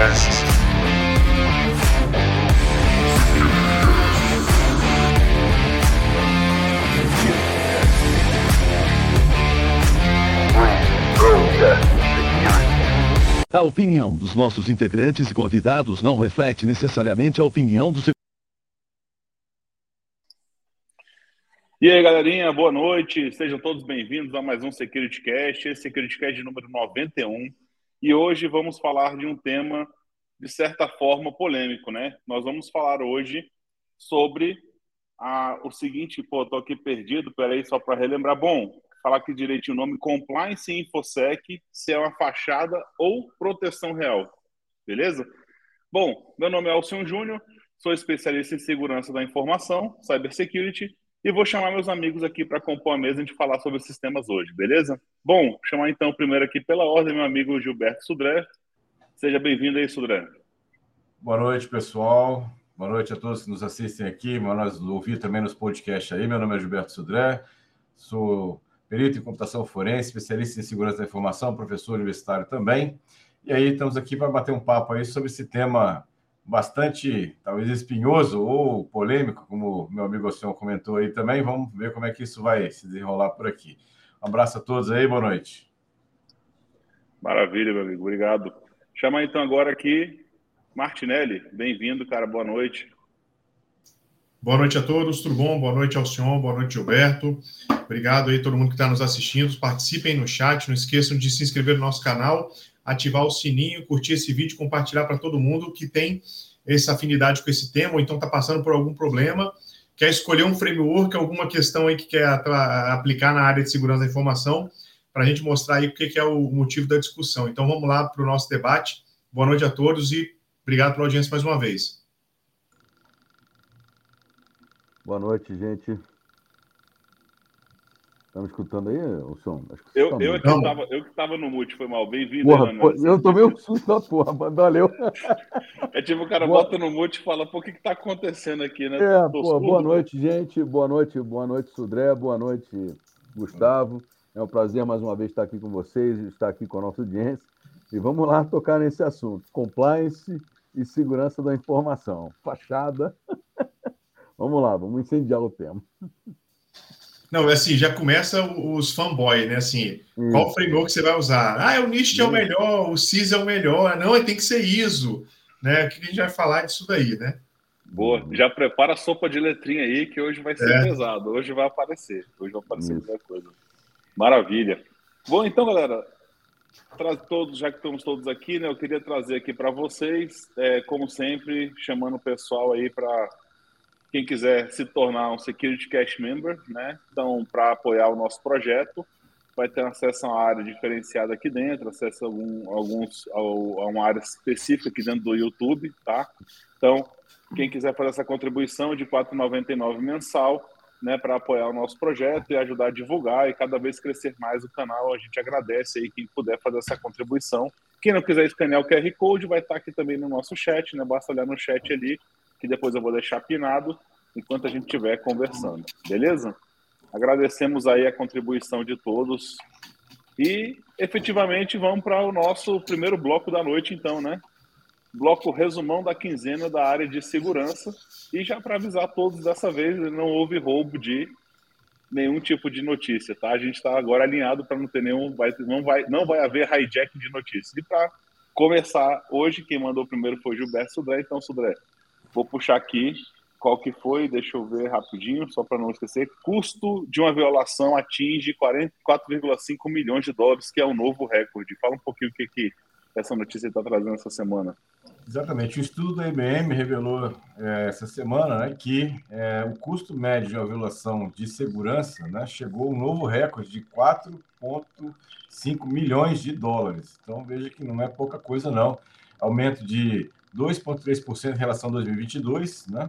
Podcast. A opinião dos nossos integrantes e convidados não reflete necessariamente a opinião do seu. E aí, galerinha, boa noite. Sejam todos bem-vindos a mais um Security Cast, esse Security Cast número 91. E hoje vamos falar de um tema, de certa forma, polêmico, né? Nós vamos falar hoje sobre a, o seguinte, pô, tô aqui perdido, peraí, só para relembrar. Bom, falar aqui direitinho o nome, Compliance InfoSec, se é uma fachada ou proteção real. Beleza? Bom, meu nome é Alcion Júnior, sou especialista em segurança da informação, cybersecurity, e vou chamar meus amigos aqui para compor a mesa e a gente falar sobre esses temas hoje, beleza? Bom, chamar então primeiro aqui pela ordem meu amigo Gilberto Sudré. Seja bem-vindo aí, Sudré. Boa noite, pessoal. Boa noite a todos que nos assistem aqui, nós ouvir também nos podcasts aí. Meu nome é Gilberto Sudré, sou perito em computação forense, especialista em segurança da informação, professor universitário também. E aí estamos aqui para bater um papo aí sobre esse tema bastante, talvez espinhoso ou polêmico, como meu amigo Oceano comentou aí também. Vamos ver como é que isso vai se desenrolar por aqui. Um abraço a todos aí, boa noite. Maravilha, meu amigo, obrigado. Chamar então agora aqui Martinelli, bem-vindo, cara, boa noite. Boa noite a todos, tudo bom? Boa noite, Alcion, boa noite, Gilberto. Obrigado aí todo mundo que está nos assistindo. Participem no chat, não esqueçam de se inscrever no nosso canal, ativar o sininho, curtir esse vídeo, compartilhar para todo mundo que tem essa afinidade com esse tema, ou então está passando por algum problema, quer escolher um framework, alguma questão aí que quer aplicar na área de segurança da informação, para a gente mostrar aí o que é o motivo da discussão. Então vamos lá para o nosso debate. Boa noite a todos e obrigado pela audiência mais uma vez. Boa noite, gente. Estão escutando aí o som? Eu, eu, é que tava, eu que estava no mute, foi mal. Bem-vindo, Eu tomei um susto da porra, mas valeu. É tipo o cara boa... bota no mute e fala, pô, o que está acontecendo aqui, né? É, pô, boa noite, gente. Boa noite, boa noite, Sudré. Boa noite, Gustavo. É um prazer mais uma vez estar aqui com vocês, estar aqui com a nossa audiência. E vamos lá tocar nesse assunto: compliance e segurança da informação. Fachada. vamos lá, vamos incendiar o tema. Não, é assim, já começa os fanboy, né? Assim, hum. qual framework você vai usar? Ah, o NIST hum. é o melhor, o CIS é o melhor. Não, tem que ser ISO, né? O que a gente vai falar disso daí, né? Boa, já prepara a sopa de letrinha aí, que hoje vai ser é. pesado. Hoje vai aparecer. Hoje vai aparecer muita coisa. Maravilha. Bom, então, galera, todos, já que estamos todos aqui, né? Eu queria trazer aqui para vocês, é, como sempre, chamando o pessoal aí para quem quiser se tornar um Security Cash Member, né? Então, para apoiar o nosso projeto, vai ter acesso a uma área diferenciada aqui dentro, acesso a, algum, alguns, a, uma área específica aqui dentro do YouTube, tá? Então, quem quiser fazer essa contribuição de R$ 4,99 mensal, né, para apoiar o nosso projeto e ajudar a divulgar e cada vez crescer mais o canal, a gente agradece aí quem puder fazer essa contribuição. Quem não quiser escanear o QR Code, vai estar aqui também no nosso chat, né? Basta olhar no chat ali que depois eu vou deixar pinado enquanto a gente estiver conversando. Beleza? Agradecemos aí a contribuição de todos. E efetivamente vamos para o nosso primeiro bloco da noite, então, né? Bloco resumão da quinzena da área de segurança. E já para avisar todos dessa vez, não houve roubo de nenhum tipo de notícia, tá? A gente está agora alinhado para não ter nenhum, vai, não vai, não vai haver hijack de notícias. E para começar hoje, quem mandou primeiro foi Gilberto Sudré, então Sudré, Vou puxar aqui qual que foi, deixa eu ver rapidinho, só para não esquecer. Custo de uma violação atinge 44,5 milhões de dólares, que é o um novo recorde. Fala um pouquinho o que, que essa notícia está trazendo essa semana. Exatamente. O estudo da IBM revelou é, essa semana né, que é, o custo médio de uma violação de segurança né, chegou a um novo recorde de 4,5 milhões de dólares. Então veja que não é pouca coisa, não. Aumento de 2,3% em relação a 2022, né?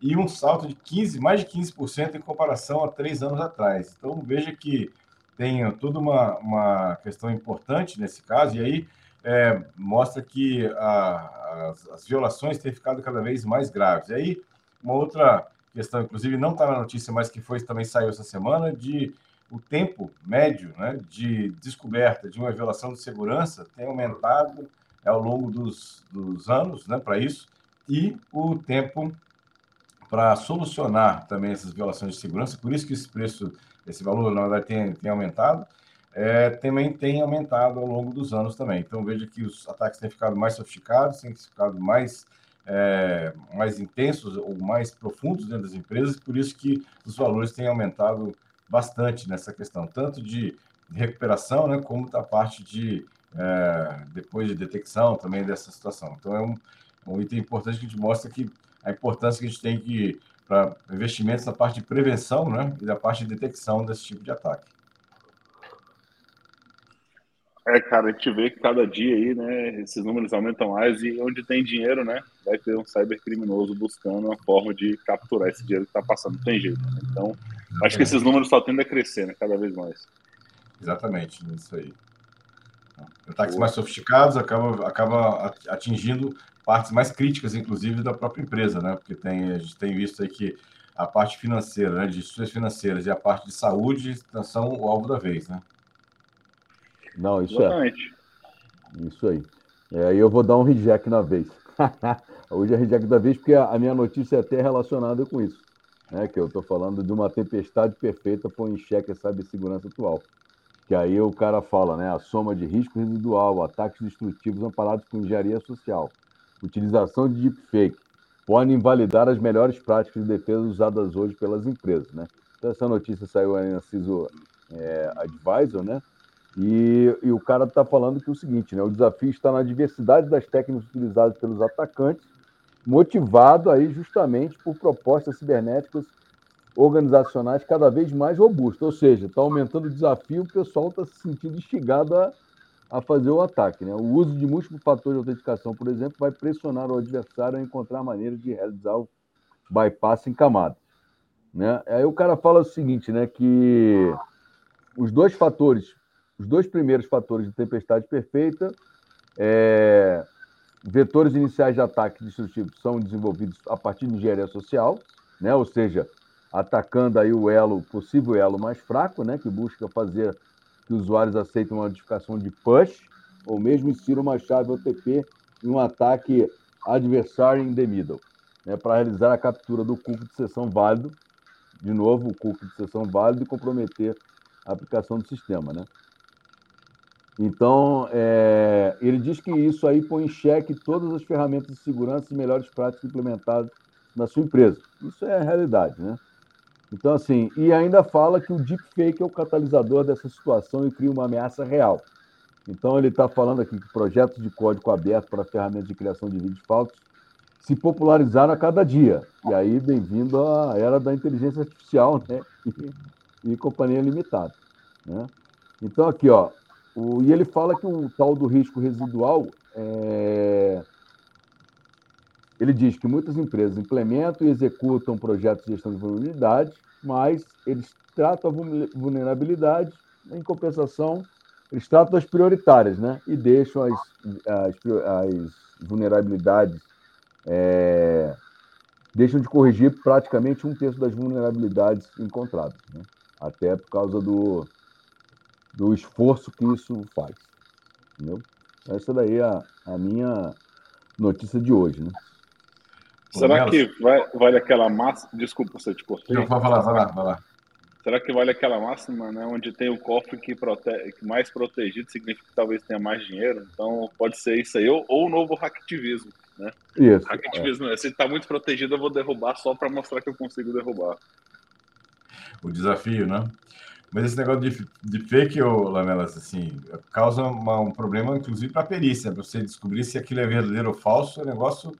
E um salto de 15, mais de 15% em comparação a três anos atrás. Então, veja que tem toda uma, uma questão importante nesse caso, e aí é, mostra que a, as, as, violações têm ficado cada vez mais graves. E aí, uma outra questão, inclusive não está na notícia, mas que foi também saiu essa semana, de o tempo médio né, de descoberta de uma violação de segurança tem aumentado ao longo dos, dos anos né, para isso, e o tempo para solucionar também essas violações de segurança, por isso que esse preço, esse valor, na verdade, tem, tem aumentado, é, também tem aumentado ao longo dos anos também. Então, veja que os ataques têm ficado mais sofisticados, têm ficado mais, é, mais intensos ou mais profundos dentro das empresas, por isso que os valores têm aumentado bastante nessa questão, tanto de recuperação, né, como da parte de é, depois de detecção também dessa situação. Então, é um, um item importante que a gente mostra que a importância que a gente tem que para investimentos na parte de prevenção né, e da parte de detecção desse tipo de ataque. É, cara, a gente vê que cada dia aí, né, esses números aumentam mais e onde tem dinheiro, né, vai ter um cybercriminoso buscando uma forma de capturar esse dinheiro que está passando, não tem jeito. Né? Então, acho que esses números só tendem a crescer, né, cada vez mais. Exatamente, isso aí. Ataques mais sofisticados acaba, acaba atingindo partes mais críticas, inclusive, da própria empresa, né? Porque tem, a gente tem visto aí que a parte financeira, né, de instituições financeiras e a parte de saúde são o alvo da vez, né? Não, isso é. Exatamente. é. Isso aí. É, aí eu vou dar um reject na vez. Hoje é reject da vez, porque a minha notícia é até relacionada com isso. Né? Que eu estou falando de uma tempestade perfeita põe em xeque a cibersegurança atual. Que aí o cara fala, né? A soma de risco residual, ataques destrutivos amparados com engenharia social, utilização de deepfake, podem invalidar as melhores práticas de defesa usadas hoje pelas empresas, né? Então, essa notícia saiu aí na CISO é, Advisor, né? E, e o cara está falando que é o seguinte, né? O desafio está na diversidade das técnicas utilizadas pelos atacantes, motivado aí justamente por propostas cibernéticas organizacionais cada vez mais robustas. Ou seja, está aumentando o desafio, o pessoal está se sentindo instigado a, a fazer o ataque. Né? O uso de múltiplos fatores de autenticação, por exemplo, vai pressionar o adversário a encontrar maneiras de realizar o bypass em camada. Né? Aí o cara fala o seguinte, né, que os dois fatores os dois primeiros fatores de tempestade perfeita, é, vetores iniciais de ataque destrutivo são desenvolvidos a partir de engenharia social, né? ou seja, atacando aí o elo, possível elo mais fraco, né? que busca fazer que usuários aceitem uma modificação de push, ou mesmo insiram uma chave OTP em um ataque adversary in the middle, né? para realizar a captura do cookie de sessão válido, de novo, o cookie de sessão válido e comprometer a aplicação do sistema. Né? Então, é, ele diz que isso aí põe em xeque todas as ferramentas de segurança e melhores práticas implementadas na sua empresa. Isso é a realidade, né? Então, assim, e ainda fala que o deepfake é o catalisador dessa situação e cria uma ameaça real. Então, ele está falando aqui que projetos de código aberto para ferramentas de criação de vídeos falsos se popularizaram a cada dia. E aí, bem-vindo à era da inteligência artificial né? e, e companhia limitada. Né? Então, aqui, ó, o, e ele fala que o tal do risco residual é... Ele diz que muitas empresas implementam e executam projetos de gestão de vulnerabilidade, mas eles tratam a vulnerabilidade, em compensação, eles tratam as prioritárias, né? E deixam as, as, as vulnerabilidades, é... deixam de corrigir praticamente um terço das vulnerabilidades encontradas, né? até por causa do, do esforço que isso faz. Entendeu? Essa daí é a, a minha notícia de hoje, né? Será que vai, vale aquela máxima? Desculpa você te cortei. Não, vai lá, vai lá, vai lá. Será que vale aquela máxima, né? Onde tem o cofre que, prote... que mais protegido significa que talvez tenha mais dinheiro? Então pode ser isso aí, ou, ou o novo hacktivismo, né? Isso. Hacktivismo é. Se está muito protegido, eu vou derrubar só para mostrar que eu consigo derrubar. O desafio, né? Mas esse negócio de, de fake, ô, Lamelas, assim, causa uma, um problema, inclusive, para a perícia. Você descobrir se aquilo é verdadeiro ou falso, é um negócio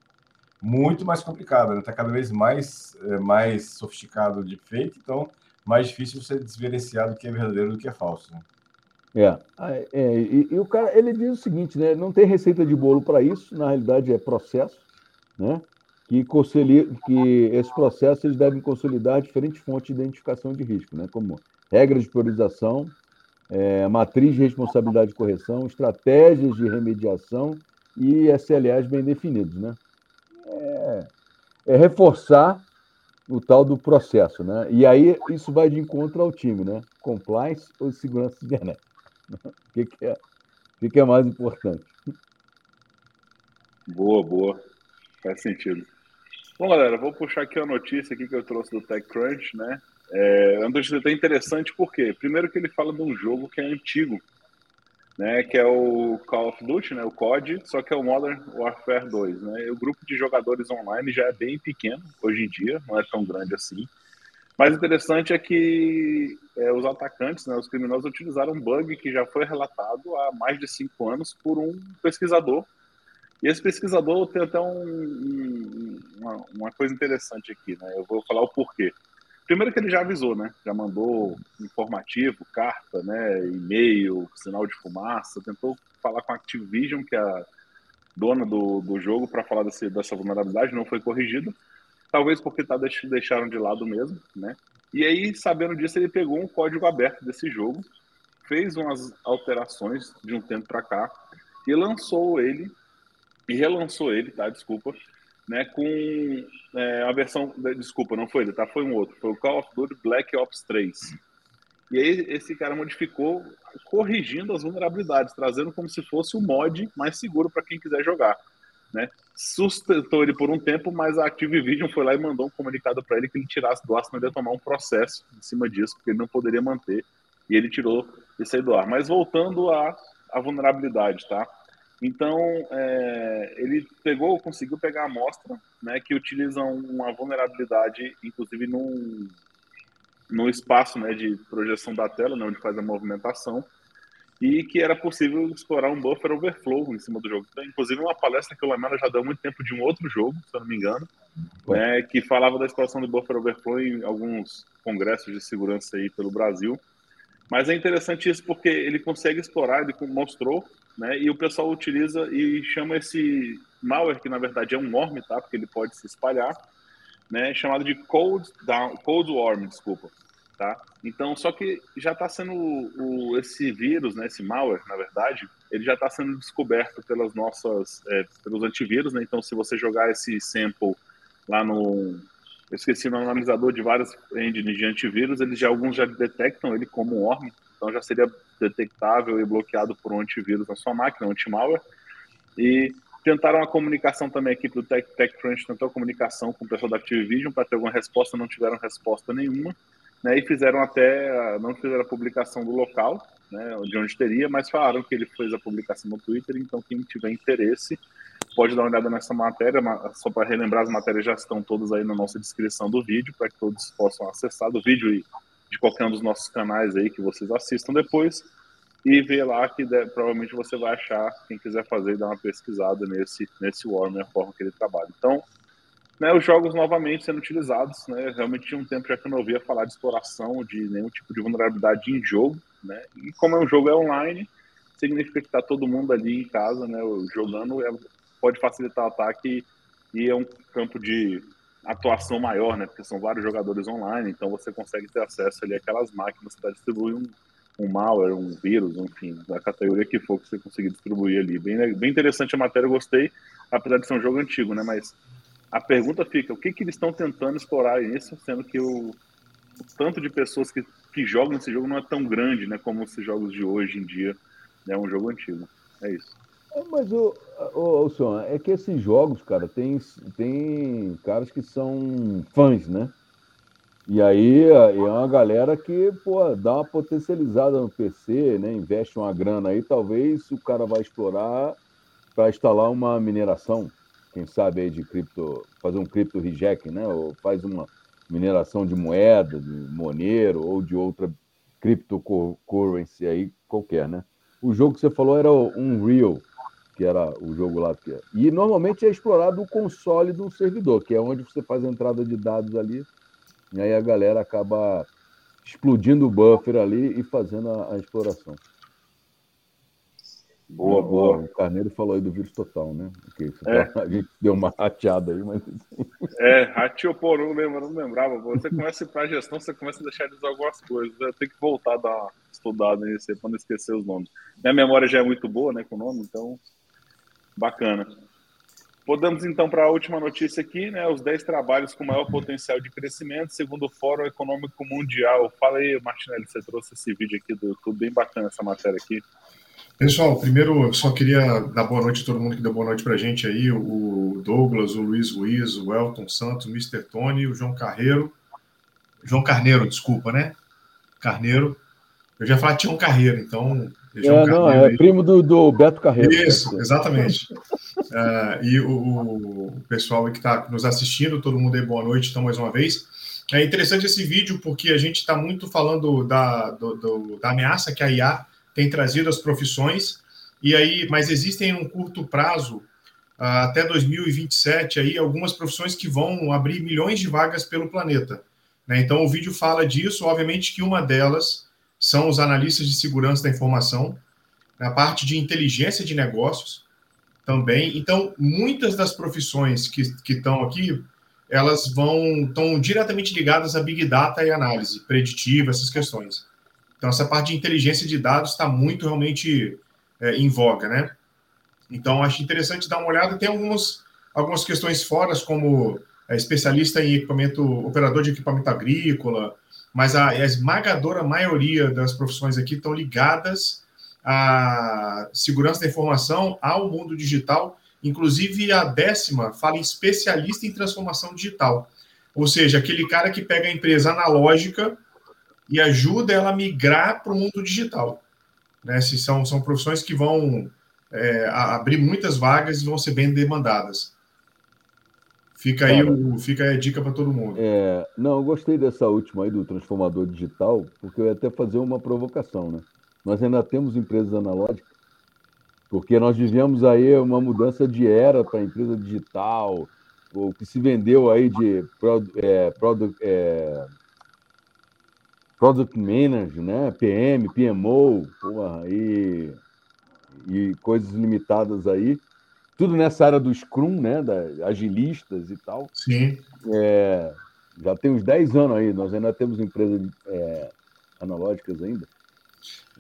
muito mais complicado. Está né? Tá cada vez mais, é, mais sofisticado de fake, então mais difícil você desverenciar do que é verdadeiro do que é falso. Né? É, é e, e, o cara ele diz o seguinte, né? Não tem receita de bolo para isso, na realidade é processo, né? Que, que esses processos eles devem consolidar diferentes fontes de identificação de risco, né? Como regras de priorização, é, matriz de responsabilidade de correção, estratégias de remediação e SLAs bem definidos. Né? É, é, reforçar o tal do processo. Né? E aí isso vai de encontro ao time, né? Compliance ou segurança cibernética? O que, que, é, o que, que é mais importante? Boa, boa. Faz sentido. Bom, galera, vou puxar aqui a notícia aqui que eu trouxe do TechCrunch, né? É uma notícia até interessante porque, primeiro que ele fala de um jogo que é antigo, né? Que é o Call of Duty, né? O COD, só que é o Modern Warfare 2, né? O grupo de jogadores online já é bem pequeno hoje em dia, não é tão grande assim. Mas interessante é que é, os atacantes, né, os criminosos, utilizaram um bug que já foi relatado há mais de cinco anos por um pesquisador e esse pesquisador tem até um, um, uma, uma, coisa interessante aqui, né? Eu vou falar o porquê. Primeiro que ele já avisou, né? Já mandou informativo, carta, né? E-mail, sinal de fumaça, tentou falar com a Activision, que é a dona do, do jogo, para falar desse, dessa vulnerabilidade, não foi corrigido. Talvez porque tá, deixaram de lado mesmo, né? E aí, sabendo disso, ele pegou um código aberto desse jogo, fez umas alterações de um tempo para cá e lançou ele e relançou ele, tá? Desculpa, né? Com é, a versão. Desculpa, não foi ele, tá? Foi um outro. Foi o Call of Duty Black Ops 3. E aí esse cara modificou, corrigindo as vulnerabilidades, trazendo como se fosse o mod mais seguro para quem quiser jogar. Né? Sustentou ele por um tempo, mas a Activision foi lá e mandou um comunicado para ele que ele tirasse do ar, senão ele ia tomar um processo em cima disso, porque ele não poderia manter. E ele tirou isso aí do ar. Mas voltando à, à vulnerabilidade, tá? Então, é, ele pegou, conseguiu pegar a amostra, né, que utiliza uma vulnerabilidade, inclusive num, no espaço né, de projeção da tela, né, onde faz a movimentação, e que era possível explorar um buffer overflow em cima do jogo. Então, inclusive, uma palestra que o Lamela já deu muito tempo de um outro jogo, se eu não me engano, né, que falava da exploração do buffer overflow em alguns congressos de segurança aí pelo Brasil. Mas é interessante isso porque ele consegue explorar, ele mostrou né? E o pessoal utiliza e chama esse malware, que na verdade é um worm, tá? Porque ele pode se espalhar, né? Chamado de cold, down, cold worm, desculpa, tá? Então, só que já está sendo o, esse vírus, né? Esse malware, na verdade, ele já está sendo descoberto pelas nossas, é, pelos antivírus, né? Então, se você jogar esse sample lá no, eu esqueci no analisador de várias engines de antivírus, eles já alguns já detectam ele como um worm, então já seria detectável e bloqueado por um antivírus na sua máquina, um anti-malware. E tentaram a comunicação também, aqui do Tech, TechCrunch tentou a comunicação com o pessoal da Activision para ter alguma resposta, não tiveram resposta nenhuma. Né, e fizeram até, não fizeram a publicação do local, né, de onde teria, mas falaram que ele fez a publicação no Twitter, então quem tiver interesse pode dar uma olhada nessa matéria, só para relembrar, as matérias já estão todas aí na nossa descrição do vídeo, para que todos possam acessar do vídeo e de qualquer um dos nossos canais aí que vocês assistam depois e ver lá que provavelmente você vai achar, quem quiser fazer, dar uma pesquisada nesse, nesse Warner, a forma que ele trabalha. Então, né, os jogos novamente sendo utilizados, né, realmente tinha um tempo já que eu não ouvia falar de exploração, de nenhum tipo de vulnerabilidade em jogo, né, e como é um jogo é online, significa que está todo mundo ali em casa, né, jogando, é, pode facilitar o ataque e é um campo de atuação maior, né? Porque são vários jogadores online, então você consegue ter acesso ali àquelas máquinas para distribuir um, um malware, um vírus, enfim, da categoria que for que você conseguir distribuir ali. Bem, bem interessante a matéria, gostei, apesar de ser um jogo antigo, né? Mas a pergunta fica, o que, que eles estão tentando explorar isso, sendo que o, o tanto de pessoas que, que jogam esse jogo não é tão grande, né? Como esses jogos de hoje em dia, é né, um jogo antigo. É isso. É, mas, o, o, o é que esses jogos, cara, tem, tem caras que são fãs, né? E aí é uma galera que, pô, dá uma potencializada no PC, né? Investe uma grana aí, talvez o cara vai explorar para instalar uma mineração, quem sabe aí de cripto, fazer um cripto reject, né? Ou faz uma mineração de moeda, de Monero ou de outra cryptocurrency aí qualquer, né? O jogo que você falou era o Unreal, que era o jogo lá. Que é. E normalmente é explorado o console do servidor, que é onde você faz a entrada de dados ali, e aí a galera acaba explodindo o buffer ali e fazendo a, a exploração. Boa, boa. O Carneiro falou aí do vírus total, né? Okay, é. Tá, a gente deu uma rateada aí, mas. É, rateou por um, lembra? Não lembrava. Você começa a ir para a gestão, você começa a deixar de usar algumas coisas. Eu tenho que voltar a dar uma estudada nisso aí para não esquecer os nomes. Minha memória já é muito boa, né, com o nome, então Bacana. Podemos então para a última notícia aqui, né? Os 10 trabalhos com maior potencial de crescimento, segundo o Fórum Econômico Mundial. Fala aí, Martinelli, você trouxe esse vídeo aqui do YouTube, bem bacana essa matéria aqui. Pessoal, primeiro eu só queria dar boa noite a todo mundo que deu boa noite para a gente aí, o Douglas, o Luiz Ruiz, o Elton Santos, o Mr. Tony, o João Carreiro, João Carneiro, desculpa, né? Carneiro. Eu já falei Tião Carreiro, então. João é, não, é primo do, do Beto Carreiro. Isso, exatamente. uh, e o, o, pessoal que está nos assistindo, todo mundo aí, boa noite, então, mais uma vez. É interessante esse vídeo porque a gente está muito falando da, do, do, da ameaça que a IA tem trazido às profissões, e aí, mas existem em um curto prazo, uh, até 2027, aí, algumas profissões que vão abrir milhões de vagas pelo planeta. Né? Então, o vídeo fala disso, obviamente que uma delas são os analistas de segurança da informação, a parte de inteligência de negócios também. Então, muitas das profissões que, que estão aqui, elas vão estão diretamente ligadas a Big Data e análise preditiva, essas questões. Então, essa parte de inteligência de dados está muito realmente é, em voga, né? Então, acho interessante dar uma olhada. Tem algumas, algumas questões fora, como é, especialista em equipamento, operador de equipamento agrícola, mas a, a esmagadora maioria das profissões aqui estão ligadas à segurança da informação, ao mundo digital. Inclusive, a décima fala em especialista em transformação digital. Ou seja, aquele cara que pega a empresa analógica e ajuda ela a migrar para o mundo digital. Né? Se são, são profissões que vão é, abrir muitas vagas e vão ser bem demandadas. Fica aí, o, fica aí a dica para todo mundo. É, não, eu gostei dessa última aí do transformador digital, porque eu ia até fazer uma provocação, né? Nós ainda temos empresas analógicas, porque nós vivemos aí uma mudança de era para a empresa digital, o que se vendeu aí de é, product, é, Product Manager, né? PM, PMO, porra, e, e coisas limitadas aí. Tudo nessa área do Scrum, né? Da, agilistas e tal. Sim. É, já tem uns 10 anos aí, nós ainda temos empresas é, analógicas ainda.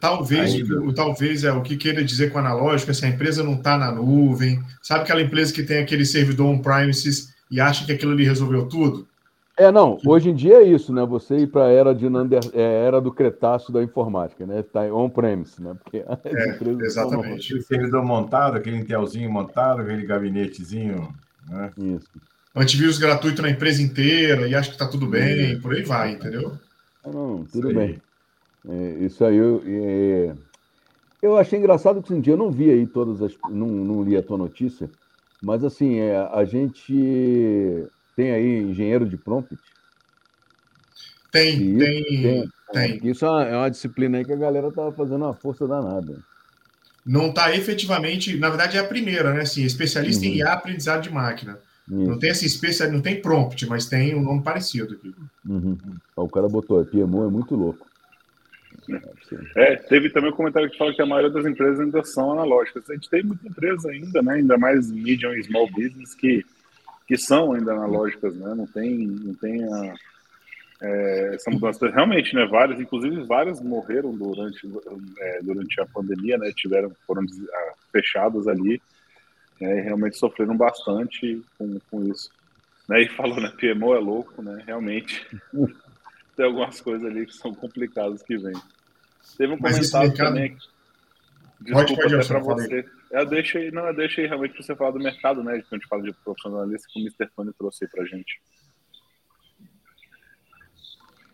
Talvez, o, talvez é o que queira dizer com analógica, se a empresa não está na nuvem, sabe aquela empresa que tem aquele servidor on-premises e acha que aquilo ali resolveu tudo? É, não, hoje em dia é isso, né? Você ir para a era, de Nander, é, era do Cretáceo da informática, né? Está on-premise, né? Porque é, exatamente. Aquele servidor montado, aquele Intelzinho montado, aquele gabinetezinho, né? Isso. Antivírus gratuito na empresa inteira e acho que está tudo bem, por aí vai, entendeu? Não, tudo isso bem. É, isso aí, eu, é... eu achei engraçado que um dia eu não vi aí todas as... Não, não li a tua notícia, mas assim, é, a gente tem aí engenheiro de prompt? Tem, tem, tem, tem. Isso é uma disciplina aí que a galera tá fazendo uma força danada. Não está efetivamente, na verdade é a primeira, né? Assim, especialista uhum. em IA, aprendizado de máquina. Isso. Não tem assim, especial, não tem prompt, mas tem um nome parecido aqui. Uhum. O cara botou, PMO é muito louco. É, teve também um comentário que fala que a maioria das empresas ainda são analógicas. A gente tem muita empresa ainda, né? Ainda mais medium e small business que que são ainda analógicas, né? Não tem, não tem a, é, essa mudança. Realmente, né? Várias, inclusive várias morreram durante, é, durante a pandemia, né? Tiveram, foram fechadas ali, né? E realmente sofreram bastante com, com isso. Né? E falou, né? PMO é louco, né? Realmente tem algumas coisas ali que são complicadas que vem. Teve um Mas comentário mercado... também. Desculpa pode, pode, para você. Eu deixei, não, eu deixei realmente para você falar do mercado, né? Que a gente fala de profissionalista, que o Mr. Tony trouxe para a gente.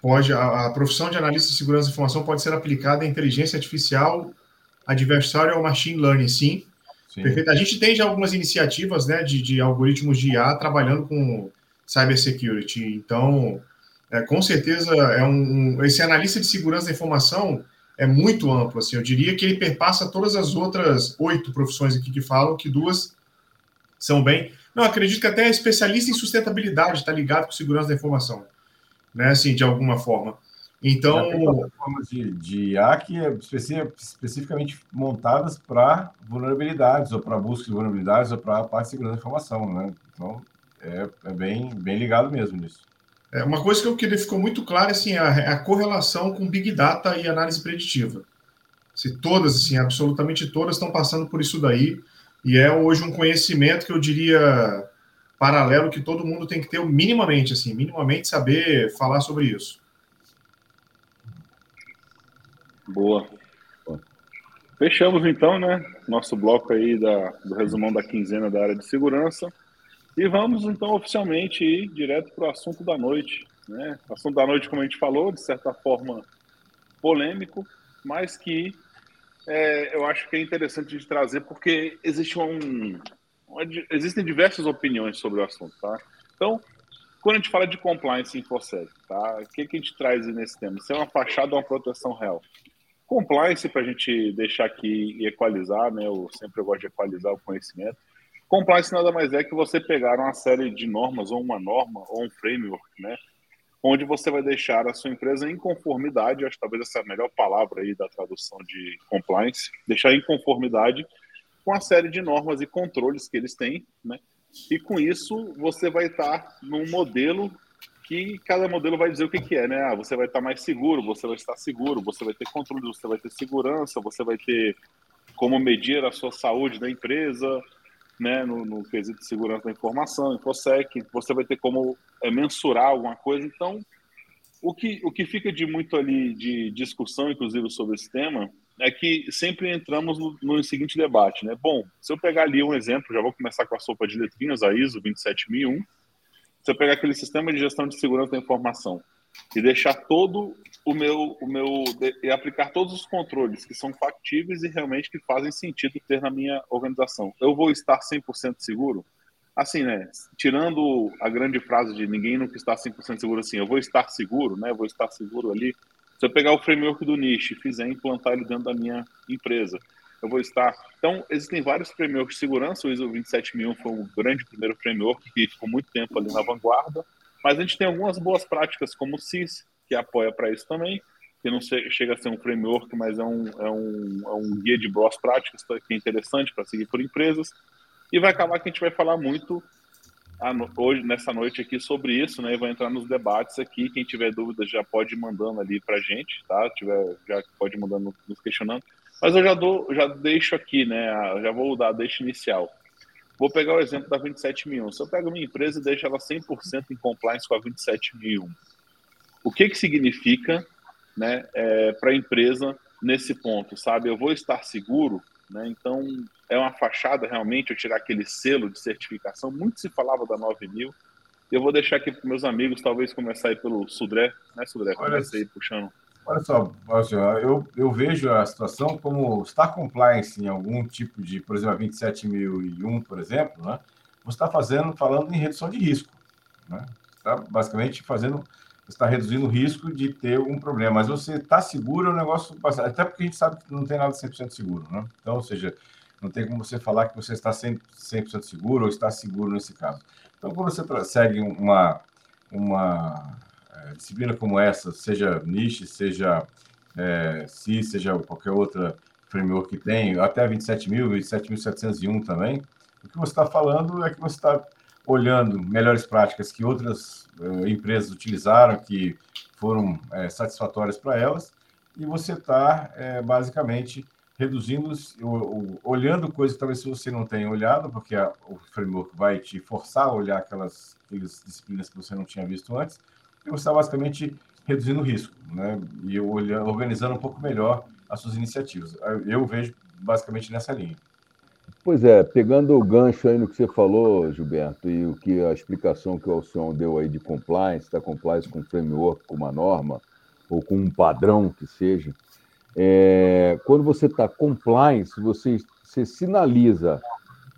Pode, a, a, profissão de analista de segurança de informação pode ser aplicada em inteligência artificial, adversarial machine learning, sim. sim. Perfeito. A gente tem já algumas iniciativas, né, de, de algoritmos de IA trabalhando com cybersecurity. Então, é, com certeza, é um, um, esse analista de segurança da informação é muito amplo, assim, eu diria que ele perpassa todas as outras oito profissões aqui que falam, que duas são bem... Não, acredito que até especialista em sustentabilidade está ligado com segurança da informação, né, assim, de alguma forma. Então... De, de IA que é especificamente montadas para vulnerabilidades, ou para busca de vulnerabilidades, ou para a parte de segurança da informação, né? Então, é, é bem, bem ligado mesmo nisso. É, uma coisa que eu queria ficou muito clara assim, é a, é a correlação com Big Data e análise preditiva. Se todas, assim, absolutamente todas estão passando por isso daí, e é hoje um conhecimento que eu diria paralelo que todo mundo tem que ter minimamente, assim, minimamente saber falar sobre isso. Boa. Fechamos então, né? Nosso bloco aí da, do resumão da quinzena da área de segurança. E vamos então oficialmente ir direto para o assunto da noite. Né? O assunto da noite, como a gente falou, de certa forma polêmico, mas que é, eu acho que é interessante de trazer porque existe um, existem diversas opiniões sobre o assunto, tá? Então, quando a gente fala de compliance em InfoSec, tá? O que, que a gente traz nesse tema? Se é uma fachada ou uma proteção real? Compliance, para a gente deixar aqui e equalizar, né? Eu sempre gosto de equalizar o conhecimento. Compliance nada mais é que você pegar uma série de normas, ou uma norma, ou um framework, né? Onde você vai deixar a sua empresa em conformidade, acho que talvez essa é a melhor palavra aí da tradução de compliance, deixar em conformidade com a série de normas e controles que eles têm, né? E com isso você vai estar num modelo que cada modelo vai dizer o que, que é, né? Ah, você vai estar mais seguro, você vai estar seguro, você vai ter controle, você vai ter segurança, você vai ter como medir a sua saúde da empresa, né? No, no quesito de segurança da informação, InfoSec, você vai ter como é, mensurar alguma coisa. Então, o que, o que fica de muito ali de discussão, inclusive, sobre esse tema, é que sempre entramos no, no, seguinte debate, né? Bom, se eu pegar ali um exemplo, já vou começar com a sopa de letrinhas, a ISO 27001, se eu pegar aquele sistema de gestão de segurança da informação e deixar todo o meu, o meu e aplicar todos os controles que são factíveis e realmente que fazem sentido ter na minha organização, eu vou estar 100% seguro? Assim, né? Tirando a grande frase de ninguém nunca está 100% seguro assim, eu vou estar seguro, né? Vou estar seguro ali se eu pegar o framework do niche e fizer implantar ele dentro da minha empresa, eu vou estar. Então, existem vários frameworks de segurança. O ISO 27001 foi um grande primeiro framework que ficou muito tempo ali na vanguarda. Mas a gente tem algumas boas práticas, como o CIS, que apoia para isso também, que não chega a ser um framework, mas é um, é um, é um guia de boas práticas que é interessante para seguir por empresas. E vai acabar que a gente vai falar muito hoje, nessa noite aqui sobre isso, né? E vai entrar nos debates aqui. Quem tiver dúvidas já pode ir mandando ali pra gente, tá? Tiver, já pode ir mandando, nos questionando. Mas eu já dou, já deixo aqui, né? Já vou dar deixa inicial. Vou pegar o exemplo da 27001. Se eu pego minha empresa e deixo ela 100% em compliance com a 27001, o que que significa, né, é, para a empresa nesse ponto, sabe? Eu vou estar seguro né? Então, é uma fachada realmente eu tirar aquele selo de certificação. Muito se falava da 9000. Eu vou deixar aqui para meus amigos, talvez começar aí pelo Sudré, né, Sudré? Começa aí puxando. Olha só, eu, eu vejo a situação como está compliance em algum tipo de, por exemplo, a 27001, por exemplo, né? Você está fazendo, falando em redução de risco, né? Está basicamente fazendo está reduzindo o risco de ter um problema. Mas você está seguro, é um negócio. Até porque a gente sabe que não tem nada 100% seguro, né? Então, ou seja, não tem como você falar que você está 100%, 100 seguro ou está seguro nesse caso. Então, quando você segue uma, uma disciplina como essa, seja niche, seja é, CI, seja qualquer outra framework que tem, até 27.000, 27.701 também, o que você está falando é que você está olhando melhores práticas que outras uh, empresas utilizaram, que foram é, satisfatórias para elas, e você está é, basicamente reduzindo, olhando coisas que talvez você não tenha olhado, porque a, o framework vai te forçar a olhar aquelas, aquelas disciplinas que você não tinha visto antes, você está basicamente reduzindo o risco, né? E olhando, organizando um pouco melhor as suas iniciativas. Eu vejo basicamente nessa linha. Pois é, pegando o gancho aí no que você falou, Gilberto, e o que a explicação que o Alcion deu aí de compliance, da compliance com framework, com uma norma, ou com um padrão que seja, é, quando você está compliance, você, você sinaliza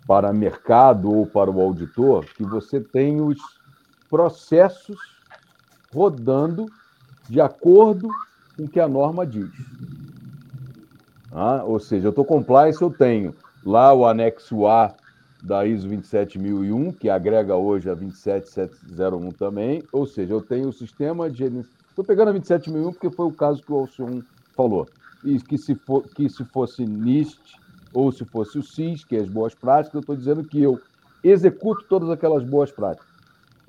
para mercado ou para o auditor que você tem os processos rodando de acordo com o que a norma diz. Ah, ou seja, eu estou compliance, eu tenho lá o anexo A da ISO 27001, que agrega hoje a 27701 também, ou seja, eu tenho o sistema de Estou pegando a 27001 porque foi o caso que o Alcion falou. E que se, for, que se fosse NIST ou se fosse o CIS, que é as boas práticas, eu estou dizendo que eu executo todas aquelas boas práticas.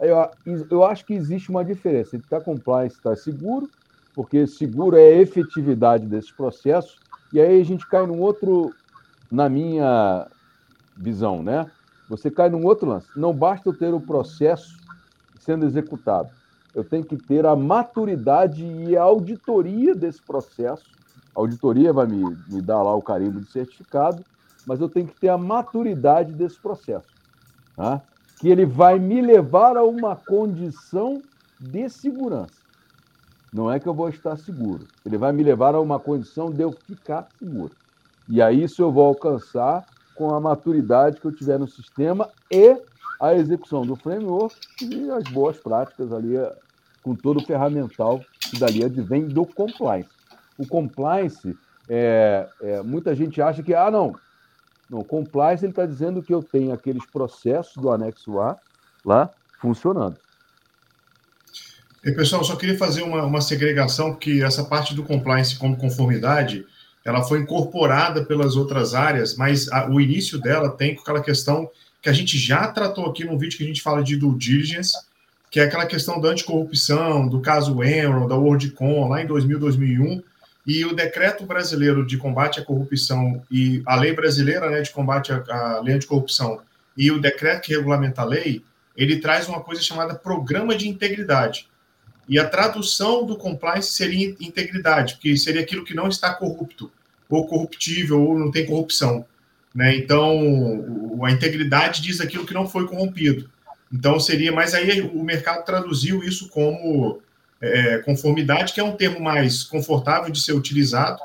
Eu, eu acho que existe uma diferença entre estar compliance e estar seguro, porque seguro é a efetividade desses processos, e aí a gente cai num outro, na minha visão, né? Você cai num outro lance. Não basta eu ter o processo sendo executado. Eu tenho que ter a maturidade e a auditoria desse processo A auditoria vai me, me dar lá o carimbo de certificado, mas eu tenho que ter a maturidade desse processo. Tá? Que ele vai me levar a uma condição de segurança. Não é que eu vou estar seguro. Ele vai me levar a uma condição de eu ficar seguro. E aí isso eu vou alcançar com a maturidade que eu tiver no sistema e a execução do framework e as boas práticas ali com todo o ferramental que dali advém do compliance. O compliance, é, é, muita gente acha que, ah, não, não, compliance ele está dizendo que eu tenho aqueles processos do anexo A lá funcionando. E, pessoal, só queria fazer uma, uma segregação, porque essa parte do compliance como conformidade, ela foi incorporada pelas outras áreas, mas a, o início dela tem com aquela questão que a gente já tratou aqui no vídeo que a gente fala de due diligence, que é aquela questão da anticorrupção, do caso Enron, da WorldCom, lá em 2000, 2001, e o decreto brasileiro de combate à corrupção e a lei brasileira né, de combate à, à lei anticorrupção e o decreto que regulamenta a lei, ele traz uma coisa chamada programa de integridade. E a tradução do compliance seria integridade, porque seria aquilo que não está corrupto, ou corruptível, ou não tem corrupção. Né? Então, a integridade diz aquilo que não foi corrompido. Então, seria, mas aí o mercado traduziu isso como é, conformidade, que é um termo mais confortável de ser utilizado.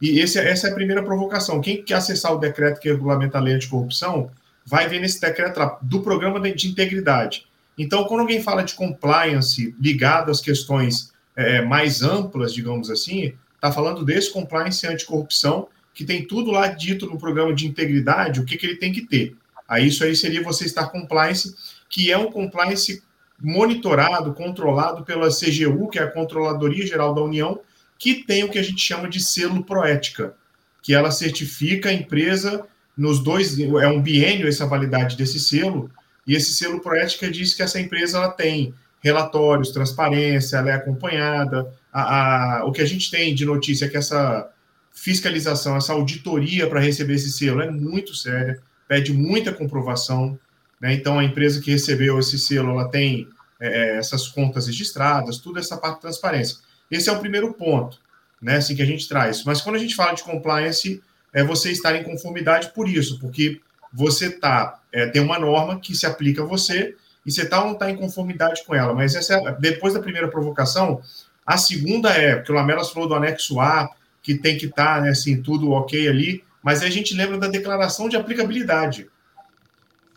E esse, essa é a primeira provocação. Quem quer acessar o decreto que regulamenta a lei anticorrupção, vai ver nesse decreto do programa de integridade. Então, quando alguém fala de compliance ligado às questões é, mais amplas, digamos assim, está falando desse compliance anticorrupção, que tem tudo lá dito no programa de integridade, o que, que ele tem que ter. Aí isso aí seria você estar compliance, que é um compliance monitorado, controlado pela CGU, que é a Controladoria Geral da União, que tem o que a gente chama de selo Proética, que ela certifica a empresa nos dois, é um biênio essa validade desse selo, e esse selo Proética diz que essa empresa ela tem relatórios, transparência, ela é acompanhada. A, a, o que a gente tem de notícia é que essa fiscalização, essa auditoria para receber esse selo é muito séria, pede muita comprovação. Né? Então, a empresa que recebeu esse selo, ela tem é, é, essas contas registradas, tudo essa parte de transparência. Esse é o primeiro ponto, né, assim que a gente traz. Mas quando a gente fala de compliance, é você estar em conformidade por isso, porque você tá é, tem uma norma que se aplica a você e você tá ou não está em conformidade com ela. Mas essa é, depois da primeira provocação, a segunda é, porque o Lamelas falou do anexo A, que tem que estar, tá, né, assim, tudo ok ali, mas aí a gente lembra da declaração de aplicabilidade.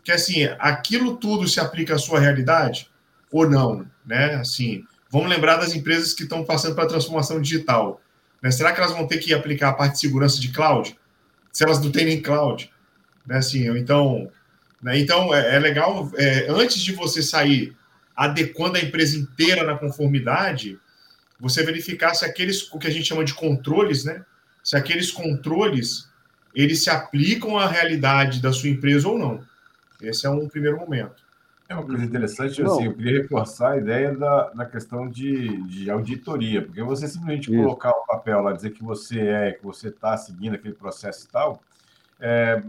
Que assim, aquilo tudo se aplica à sua realidade ou não, né? Assim, vamos lembrar das empresas que estão passando para a transformação digital. Né? Será que elas vão ter que aplicar a parte de segurança de cloud? Se elas não têm nem cloud, né? Assim, então, né? então é, é legal é, antes de você sair adequando a empresa inteira na conformidade, você verificar se aqueles, o que a gente chama de controles, né? Se aqueles controles, eles se aplicam à realidade da sua empresa ou não. Esse é um primeiro momento. É uma coisa interessante, assim, eu queria reforçar a ideia da, da questão de, de auditoria, porque você simplesmente Isso. colocar o um papel lá, dizer que você é, que você está seguindo aquele processo e tal, é,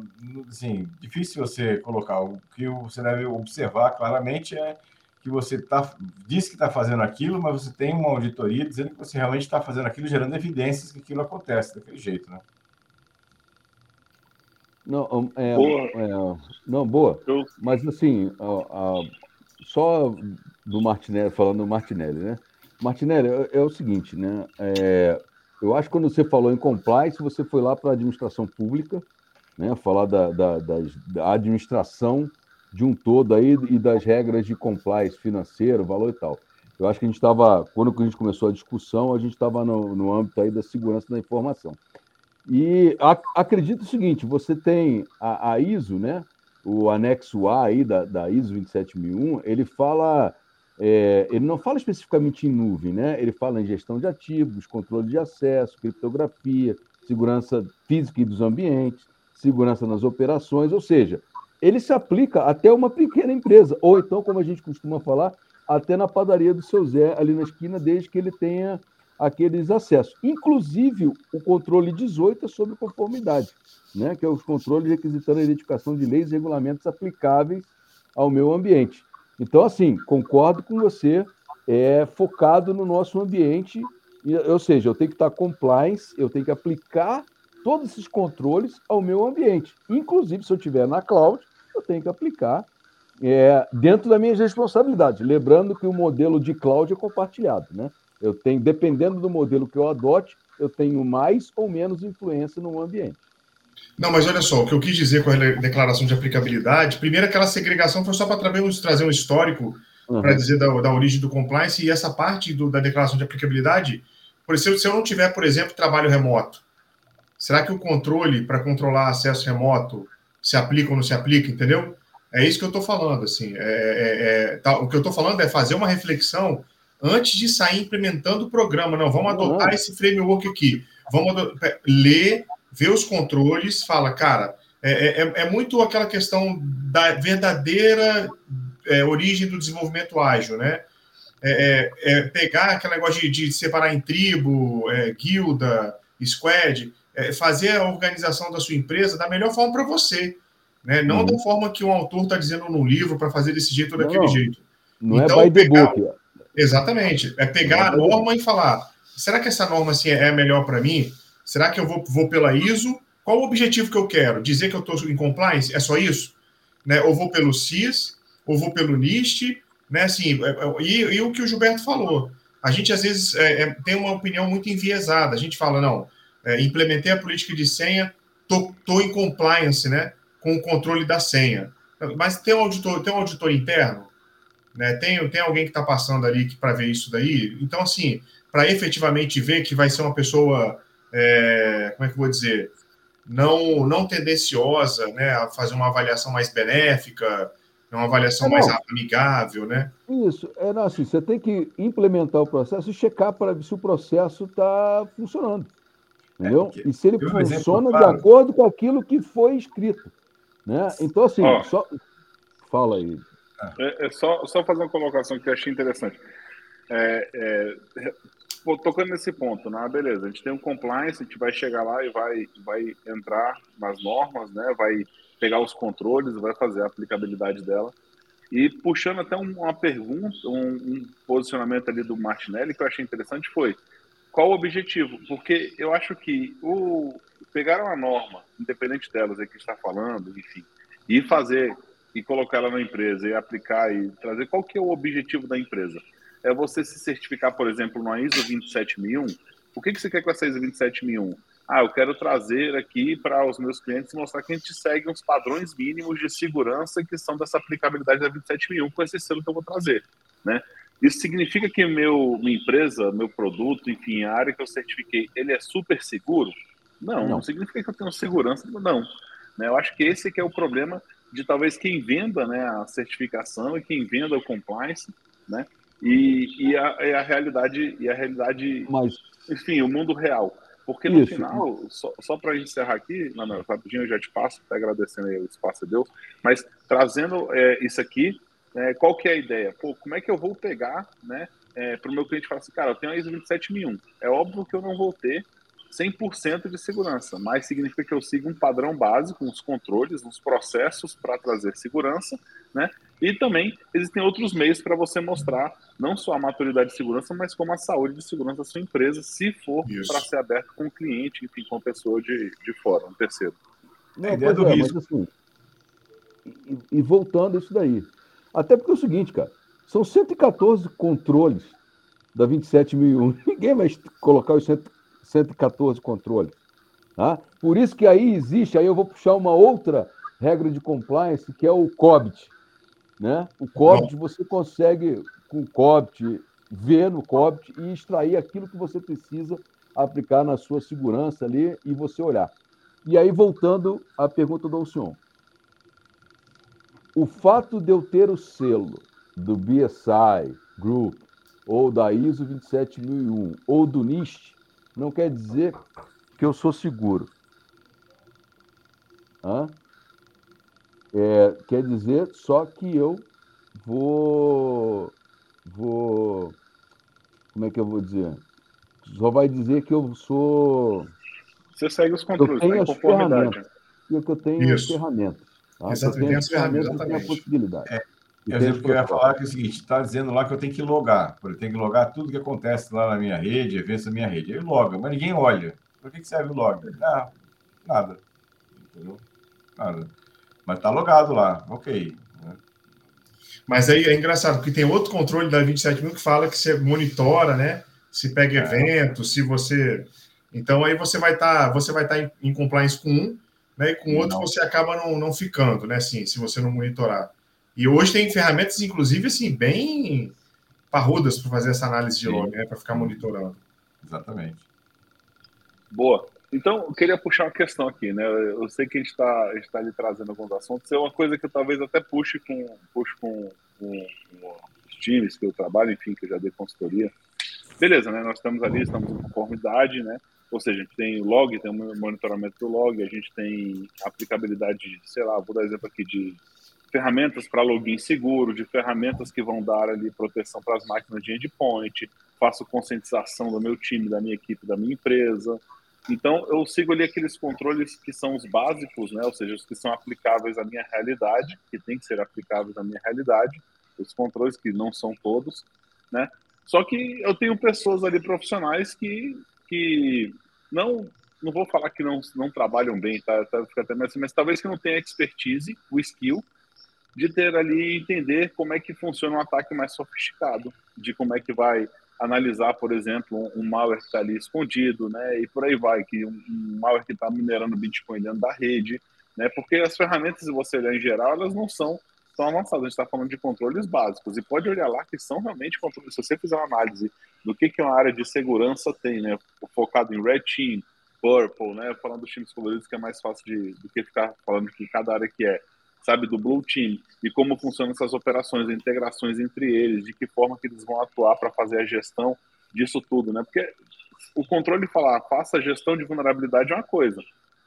assim, difícil você colocar. O que você deve observar claramente é que você tá, diz que está fazendo aquilo, mas você tem uma auditoria dizendo que você realmente está fazendo aquilo, gerando evidências que aquilo acontece daquele jeito, né? Não, é, boa. É, não, boa. Mas assim, a, a, só do Martinelli, falando do Martinelli, né? Martinelli, é, é o seguinte, né? É, eu acho que quando você falou em compliance, você foi lá para a administração pública, né? Falar da, da, da administração de um todo aí e das regras de compliance financeiro, valor e tal. Eu acho que a gente estava, quando a gente começou a discussão, a gente estava no, no âmbito aí da segurança da informação. E a, acredito o seguinte: você tem a, a, ISO, né? O anexo A aí da, da ISO 27001, ele fala, é, ele não fala especificamente em nuvem, né? Ele fala em gestão de ativos, controle de acesso, criptografia, segurança física e dos ambientes, segurança nas operações, ou seja, ele se aplica até uma pequena empresa, ou então, como a gente costuma falar, até na padaria do seu Zé, ali na esquina, desde que ele tenha aqueles acessos. Inclusive, o controle 18 é sobre conformidade, né? que é os controles requisitando a identificação de leis e regulamentos aplicáveis ao meu ambiente. Então, assim, concordo com você, é focado no nosso ambiente ou seja, eu tenho que estar compliance, eu tenho que aplicar todos esses controles ao meu ambiente. Inclusive, se eu estiver na cloud, eu tenho que aplicar é, dentro das minhas responsabilidades. Lembrando que o modelo de cloud é compartilhado, né? Eu tenho, dependendo do modelo que eu adote, eu tenho mais ou menos influência no ambiente. Não, mas olha só, o que eu quis dizer com a declaração de aplicabilidade, primeiro aquela segregação foi só para trazer um histórico uhum. para dizer da, da, origem do compliance e essa parte do, da declaração de aplicabilidade, por exemplo, se eu não tiver, por exemplo, trabalho remoto, será que o controle para controlar acesso remoto se aplica ou não se aplica, entendeu? É isso que eu estou falando, assim. É, é, é, tá, o que eu estou falando é fazer uma reflexão antes de sair implementando o programa. Não, vamos adotar esse framework aqui. Vamos ler, ver os controles, fala, cara, é, é, é, é muito aquela questão da verdadeira é, origem do desenvolvimento ágil, né? É, é, pegar aquele negócio de, de separar em tribo, guilda, squad, fazer a organização da sua empresa da melhor forma para você, né? Não uhum. da forma que um autor está dizendo no livro para fazer desse jeito ou daquele não, jeito. Não então, é by the book. Exatamente. É pegar a norma e falar: será que essa norma assim, é melhor para mim? Será que eu vou, vou pela ISO? Qual o objetivo que eu quero? Dizer que eu estou em compliance? É só isso? Né? Ou vou pelo CIS, ou vou pelo NIST, né? Assim, é, é, e, e o que o Gilberto falou. A gente, às vezes, é, é, tem uma opinião muito enviesada. A gente fala, não, é, implementei a política de senha, tô, tô em compliance, né? Com o controle da senha. Mas tem um auditor, tem um auditor interno? Né? Tem, tem alguém que está passando ali para ver isso daí. Então, assim, para efetivamente ver que vai ser uma pessoa, é, como é que eu vou dizer, não, não tendenciosa né, a fazer uma avaliação mais benéfica, uma avaliação é, mais amigável, né? Isso, é não, assim, você tem que implementar o processo e checar para ver se o processo está funcionando. Entendeu? É, e se ele funciona de acordo com aquilo que foi escrito. Né? Então, assim, só. Fala aí. É, é, só, só fazer uma colocação que eu achei interessante. É, é, tocando nesse ponto, né? beleza, a gente tem um compliance, a gente vai chegar lá e vai, vai entrar nas normas, né? vai pegar os controles, vai fazer a aplicabilidade dela. E puxando até uma pergunta, um, um posicionamento ali do Martinelli que eu achei interessante foi qual o objetivo? Porque eu acho que o pegar uma norma, independente delas, é que está falando, enfim, e fazer e colocar ela na empresa e aplicar e trazer qual que é o objetivo da empresa? É você se certificar, por exemplo, na ISO 27001. O que, que você quer com essa ISO 27001? Ah, eu quero trazer aqui para os meus clientes mostrar que a gente segue uns padrões mínimos de segurança que são dessa aplicabilidade da 27001 com esse selo que eu vou trazer, né? Isso significa que meu, minha empresa, meu produto, enfim, a área que eu certifiquei, ele é super seguro? Não, não, não significa que eu tenho segurança, não. Né? Eu acho que esse que é o problema de talvez quem venda né, a certificação e quem venda o compliance, né? E, e, a, e a realidade, e a realidade, Mas... enfim, o mundo real. Porque no Isso. final, só, só para encerrar aqui, Manuel, rapidinho eu já te passo, até agradecendo aí o espaço deu, mas trazendo é, isso aqui, é, qual que é a ideia? Pô, como é que eu vou pegar, né, é, para o meu cliente falar assim, cara, eu tenho a ISO 27001, é óbvio que eu não vou ter 100% de segurança, mas significa que eu sigo um padrão básico, uns controles, uns processos para trazer segurança, né? E também existem outros meios para você mostrar não só a maturidade de segurança, mas como a saúde de segurança da sua empresa, se for para ser aberto com o cliente, enfim, com a pessoa de, de fora, um terceiro. Não, a ideia do é, risco. Assim, e, e voltando isso daí. Até porque é o seguinte, cara, são 114 controles da 27001. Ninguém vai colocar os 114 controles. Tá? Por isso que aí existe, aí eu vou puxar uma outra regra de compliance, que é o COBIT. Né? O COBIT, você consegue, com o COBIT, ver no COBIT e extrair aquilo que você precisa aplicar na sua segurança ali e você olhar. E aí, voltando à pergunta do Alcion. O fato de eu ter o selo do BSI Group, ou da ISO 27001, ou do NIST, não quer dizer que eu sou seguro. Hã? É, quer dizer só que eu vou. Vou. Como é que eu vou dizer? Só vai dizer que eu sou. Você segue os controles, eu tenho tá as ferramentas. E que eu tenho Isso. as ferramentas. Tá? Exatamente, eu tenho as ferramentas, e tenho a possibilidade. É. Quer dizer, porque eu ia falar que é o seguinte, está dizendo lá que eu tenho que logar. Eu tenho que logar tudo que acontece lá na minha rede, eventos da minha rede. Aí loga, mas ninguém olha. Por que, que serve o log? Ah, nada. Entendeu? Nada. Mas está logado lá, ok. Mas aí é engraçado, porque tem outro controle da 27 mil que fala que você monitora, né? Se pega é. evento, se você. Então aí você vai estar, tá, você vai estar tá em, em compliance com um, né? E com outro não. você acaba não, não ficando, né? Assim, se você não monitorar. E hoje tem ferramentas, inclusive, assim, bem parrudas para fazer essa análise de log, né? Para ficar monitorando. Exatamente. Boa. Então, eu queria puxar uma questão aqui, né? Eu sei que a gente está tá ali trazendo alguns assuntos. É uma coisa que eu talvez até puxe com, puxe com, com, com os times que eu trabalho, enfim, que eu já dei consultoria. Beleza, né? Nós estamos ali, estamos em conformidade, né? Ou seja, a gente tem log, tem o monitoramento do log, a gente tem aplicabilidade de, sei lá, vou dar exemplo aqui de ferramentas para login seguro, de ferramentas que vão dar ali proteção para as máquinas de endpoint, faço conscientização do meu time, da minha equipe, da minha empresa. Então, eu sigo ali aqueles controles que são os básicos, né? ou seja, os que são aplicáveis à minha realidade, que tem que ser aplicáveis à minha realidade, os controles que não são todos, né? Só que eu tenho pessoas ali profissionais que, que não não vou falar que não, não trabalham bem, tá? fica até mais, assim, mas talvez que não tenha expertise, o skill de ter ali entender como é que funciona um ataque mais sofisticado, de como é que vai analisar, por exemplo, um, malware que está ali escondido, né, e por aí vai, que um, um malware que está minerando Bitcoin dentro da rede, né, porque as ferramentas, se você olhar em geral, elas não são tão avançadas, a gente está falando de controles básicos, e pode olhar lá que são realmente controles, se você fizer uma análise do que, que uma área de segurança tem, né, focado em Red Team, Purple, né, falando dos times coloridos que é mais fácil de, do que ficar falando que cada área que é, sabe, do Blue Team, e como funcionam essas operações, integrações entre eles, de que forma que eles vão atuar para fazer a gestão disso tudo, né? Porque o controle falar, faça a gestão de vulnerabilidade é uma coisa,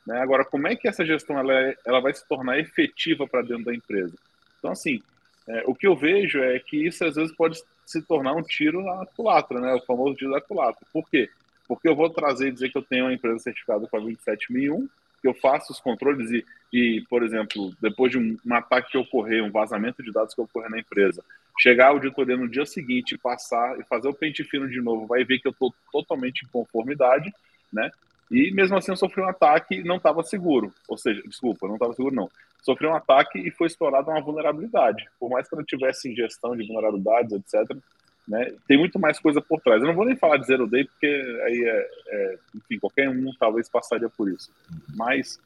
né? Agora, como é que essa gestão ela, é, ela vai se tornar efetiva para dentro da empresa? Então, assim, é, o que eu vejo é que isso às vezes pode se tornar um tiro na culatra, né? O famoso tiro da culatra. Por quê? Porque eu vou trazer e dizer que eu tenho uma empresa certificada com a 27001, que eu faço os controles e e, por exemplo, depois de um, um, ataque que ocorrer, um vazamento de dados que ocorrer na empresa, chegar a auditoria no dia seguinte, passar e fazer o pente fino de novo, vai ver que eu estou totalmente em conformidade, né? E mesmo assim eu sofri um ataque e não estava seguro. Ou seja, desculpa, não estava seguro não. Sofri um ataque e foi explorada uma vulnerabilidade. Por mais que eu não tivesse ingestão de vulnerabilidades, etc., né, tem muito mais coisa por trás. Eu não vou nem falar de Zero Day, porque aí é, é enfim, qualquer um talvez passaria por isso. Mas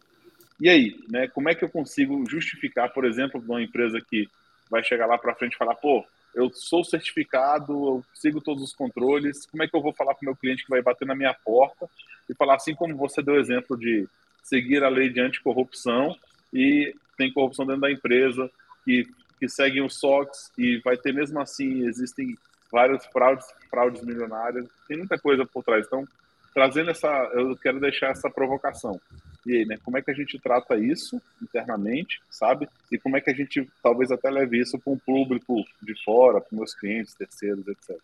e aí, né, como é que eu consigo justificar, por exemplo, de uma empresa que vai chegar lá para frente e falar, pô, eu sou certificado, eu sigo todos os controles, como é que eu vou falar para o meu cliente que vai bater na minha porta e falar assim como você deu exemplo de seguir a lei de anticorrupção e tem corrupção dentro da empresa, que, que seguem os SOX e vai ter mesmo assim, existem vários fraudes, fraudes milionárias, tem muita coisa por trás. Então, trazendo essa, eu quero deixar essa provocação. E aí, né, como é que a gente trata isso internamente, sabe? E como é que a gente talvez até leve isso para um público de fora, para meus clientes, terceiros, etc.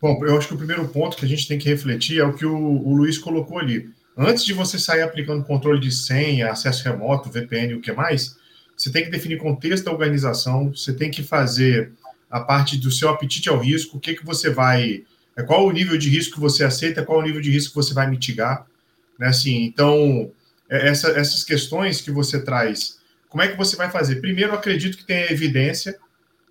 Bom, eu acho que o primeiro ponto que a gente tem que refletir é o que o, o Luiz colocou ali. Antes de você sair aplicando controle de senha, acesso remoto, VPN o que mais, você tem que definir contexto da organização, você tem que fazer a parte do seu apetite ao risco, o que, que você vai é qual o nível de risco que você aceita, qual o nível de risco que você vai mitigar. Né? Assim, então, é, essa, essas questões que você traz, como é que você vai fazer? Primeiro, acredito que tenha evidência,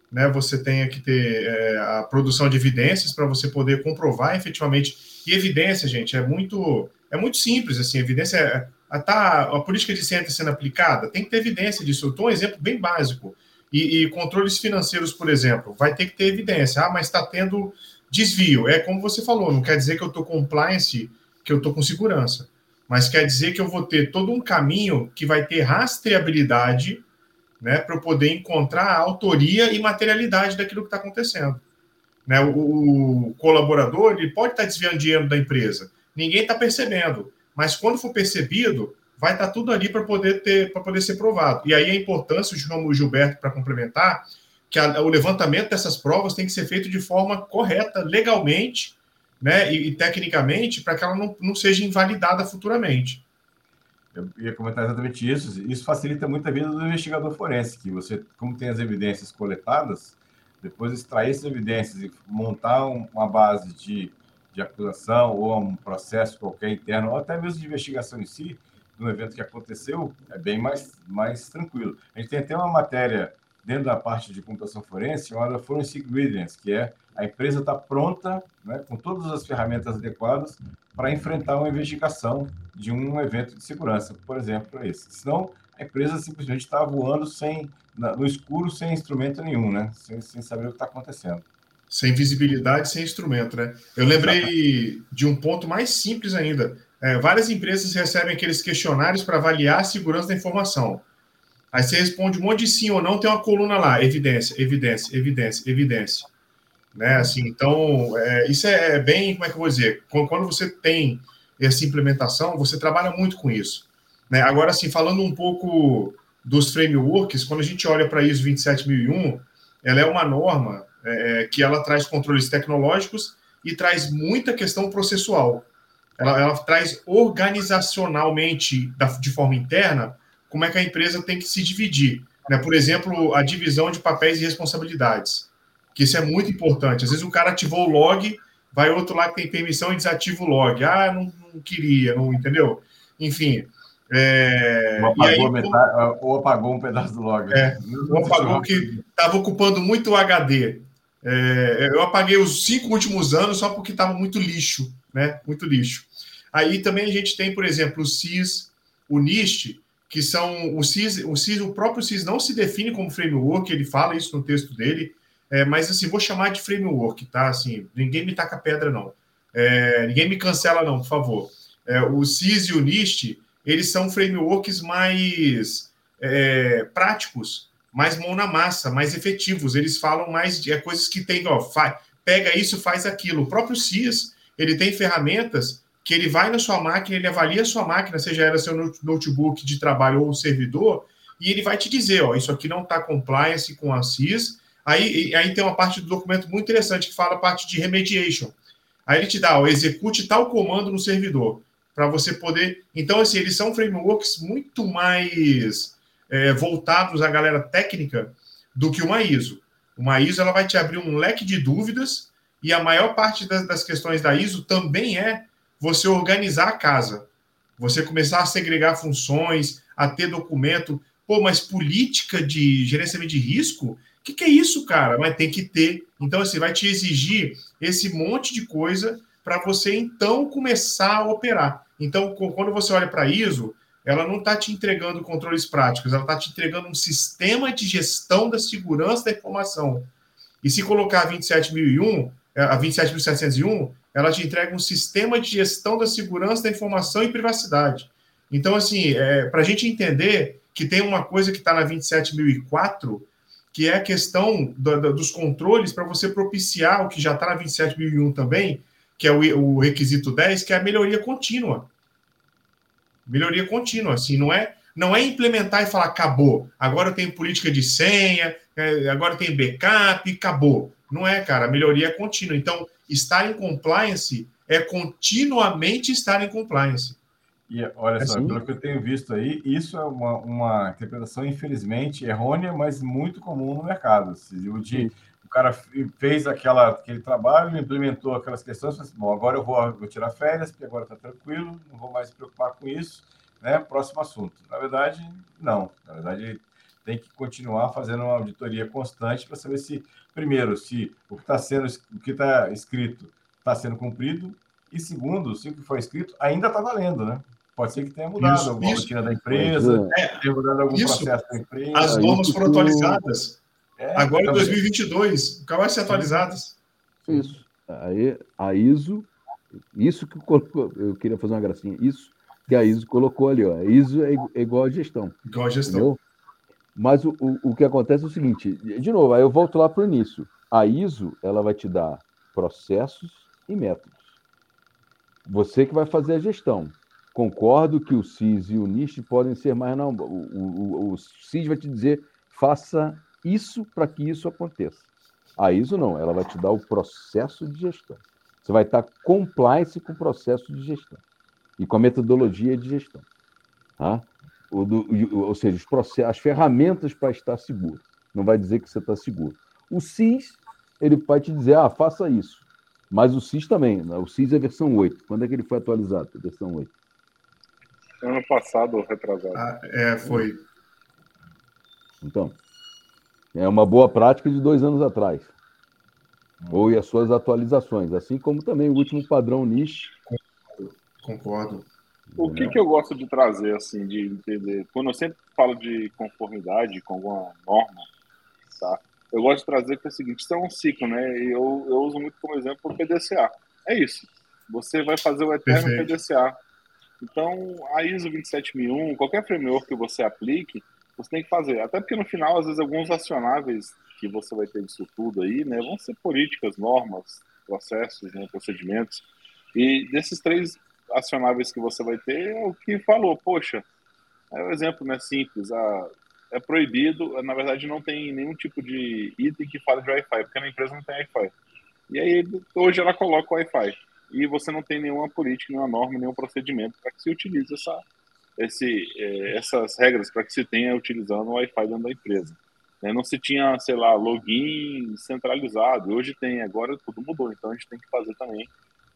né? você tenha que ter é, a produção de evidências para você poder comprovar efetivamente. E evidência, gente, é muito, é muito simples. Assim, evidência é, a, tá, a política de ciência sendo aplicada, tem que ter evidência disso. Eu dou um exemplo bem básico. E, e, controles financeiros, por exemplo, vai ter que ter evidência. Ah, mas está tendo Desvio, é como você falou, não quer dizer que eu estou compliance, que eu estou com segurança, mas quer dizer que eu vou ter todo um caminho que vai ter rastreabilidade né, para eu poder encontrar a autoria e materialidade daquilo que está acontecendo. Né, o, o, colaborador ele pode estar tá desviando dinheiro da empresa, ninguém está percebendo, mas quando for percebido, vai estar tá tudo ali para poder ter, para poder ser provado. E aí a importância, o Gilberto, para complementar, que a, o levantamento dessas provas tem que ser feito de forma correta, legalmente, né, e, e tecnicamente, para que ela não, não seja invalidada futuramente. Eu ia comentar exatamente isso. Isso facilita muito a vida do investigador forense, que você, como tem as evidências coletadas, depois extrair essas evidências e montar uma base de, de acusação ou um processo qualquer interno, ou até mesmo de investigação em si, no evento que aconteceu, é bem mais, mais tranquilo. A gente tem até uma matéria dentro da parte de computação forense chamada Forensic Ingredients, que é a empresa está pronta, né, com todas as ferramentas adequadas, para enfrentar uma investigação de um evento de segurança, por exemplo, esse. Senão, a empresa simplesmente está voando sem, no escuro, sem instrumento nenhum, né? sem, sem saber o que está acontecendo. Sem visibilidade, sem instrumento, né? Eu lembrei de um ponto mais simples ainda. É, várias empresas recebem aqueles questionários para avaliar a segurança da informação. Aí você responde um monte de sim ou não, tem uma coluna lá, evidência, evidência, evidência, evidência. Né? Assim, então, é, isso é, é bem, como é que eu vou dizer? Quando você tem essa implementação, você trabalha muito com isso. Né? Agora, assim, falando um pouco dos frameworks, quando a gente olha para ISO 27001, ela é uma norma é, é, que ela traz controles tecnológicos e traz muita questão processual. Ela, ela traz organizacionalmente, da, de forma interna, como é que a empresa tem que se dividir. Né? Por exemplo, a divisão de papéis e responsabilidades que isso é muito importante. Às vezes o cara ativou o log, vai outro lá que tem permissão e desativa o log. Ah, não, não queria, não entendeu? Enfim. É... Ou, apagou aí, metade, ou, apagou um pedaço do log. É, ou apagou que estava ocupando muito o HD. É, eu apaguei os cinco últimos anos só porque estava muito lixo, né? Muito lixo. Aí também a gente tem, por exemplo, o CIS, o NIST, que são o CIS, o CIS, o próprio CIS não se define como framework, ele fala isso no texto dele, é, mas assim, vou chamar de framework, tá? Assim, ninguém me taca pedra, não. É, ninguém me cancela, não, por favor. É, o CIS e o NIST, eles são frameworks mais é, práticos, mais mão na massa, mais efetivos. Eles falam mais de é, coisas que tem, ó, faz, pega isso, faz aquilo. O próprio CIS, ele tem ferramentas que ele vai na sua máquina, ele avalia a sua máquina, seja ela seu notebook de trabalho ou servidor, e ele vai te dizer, ó, isso aqui não está compliance com a CIS, Aí, aí tem uma parte do documento muito interessante que fala a parte de remediation. Aí ele te dá, ó, execute tal comando no servidor, para você poder. Então, assim, eles são frameworks muito mais é, voltados à galera técnica do que uma ISO. Uma ISO ela vai te abrir um leque de dúvidas, e a maior parte das, das questões da ISO também é você organizar a casa. Você começar a segregar funções, a ter documento. Pô, mas política de gerenciamento de risco que, que é isso, cara? Mas tem que ter. Então, assim, vai te exigir esse monte de coisa para você então começar a operar. Então, quando você olha para ISO, ela não está te entregando controles práticos, ela está te entregando um sistema de gestão da segurança da informação. E se colocar a 27001, é, a 27701, ela te entrega um sistema de gestão da segurança da informação e privacidade. Então, assim, é, para a gente entender que tem uma coisa que está na 27004 que é a questão do, do, dos controles para você propiciar o que já está na 27001 também, que é o, o, requisito 10, que é a melhoria contínua. Melhoria contínua, assim, não é não é implementar e falar acabou, agora eu tenho política de senha, é, agora tem backup, acabou. Não é, cara, a melhoria é contínua. Então, estar em compliance é continuamente estar em compliance. E olha só, assim? pelo que eu tenho visto aí, isso é uma, uma interpretação, infelizmente, errônea, mas muito comum no mercado. O, de, o cara fez aquela, aquele trabalho, implementou aquelas questões, assim, bom, agora eu vou, vou tirar férias, porque agora está tranquilo, não vou mais me preocupar com isso, né? Próximo assunto. Na verdade, não. Na verdade, tem que continuar fazendo uma auditoria constante para saber se, primeiro, se o que está sendo, o que está escrito está sendo cumprido, e segundo, se o que foi escrito ainda está valendo, né? Pode ser que tenha mudado isso, alguma isso. rotina da empresa, é. tenha mudado algum isso. processo da empresa. As normas foram atualizadas. É, Agora em 2022, vai ser atualizadas. Isso. Aí, a ISO, isso que eu queria fazer uma gracinha, isso que a ISO colocou ali, ó. A ISO é igual a gestão. Igual a gestão. Entendeu? Mas o, o, o que acontece é o seguinte, de novo, aí eu volto lá para o início. A ISO, ela vai te dar processos e métodos. Você que vai fazer a gestão. Concordo que o CIS e o NIST podem ser mais. Não, o, o, o CIS vai te dizer, faça isso para que isso aconteça. A ISO não, ela vai te dar o processo de gestão. Você vai estar compliance com o processo de gestão e com a metodologia de gestão. Tá? O do, ou seja, os processos, as ferramentas para estar seguro. Não vai dizer que você está seguro. O CIS, ele vai te dizer, ah, faça isso. Mas o CIS também, né? o CIS é versão 8. Quando é que ele foi atualizado, a versão 8? Ano passado, retrasado. Ah, é, foi. Então, é uma boa prática de dois anos atrás. Ou e as suas atualizações, assim como também o último padrão NIST. Concordo. O que, que eu gosto de trazer, assim, de entender? Quando eu sempre falo de conformidade com alguma norma, tá? Eu gosto de trazer que é o seguinte, isso é um ciclo, né? E eu, eu uso muito como exemplo o PDCA. É isso. Você vai fazer o eterno Perfeito. PDCA. Então, a ISO 27001, qualquer framework que você aplique, você tem que fazer. Até porque no final, às vezes, alguns acionáveis que você vai ter disso tudo aí, né, vão ser políticas, normas, processos, né, procedimentos. E desses três acionáveis que você vai ter, é o que falou, poxa, é um exemplo né, simples, é proibido, na verdade não tem nenhum tipo de item que fale de Wi-Fi, porque na empresa não tem Wi-Fi. E aí, hoje ela coloca o Wi-Fi. E você não tem nenhuma política, nenhuma norma, nenhum procedimento para que se utilize essa, esse, é, essas regras para que se tenha utilizando o Wi-Fi dentro da empresa. Né? Não se tinha, sei lá, login centralizado, hoje tem, agora tudo mudou, então a gente tem que fazer também,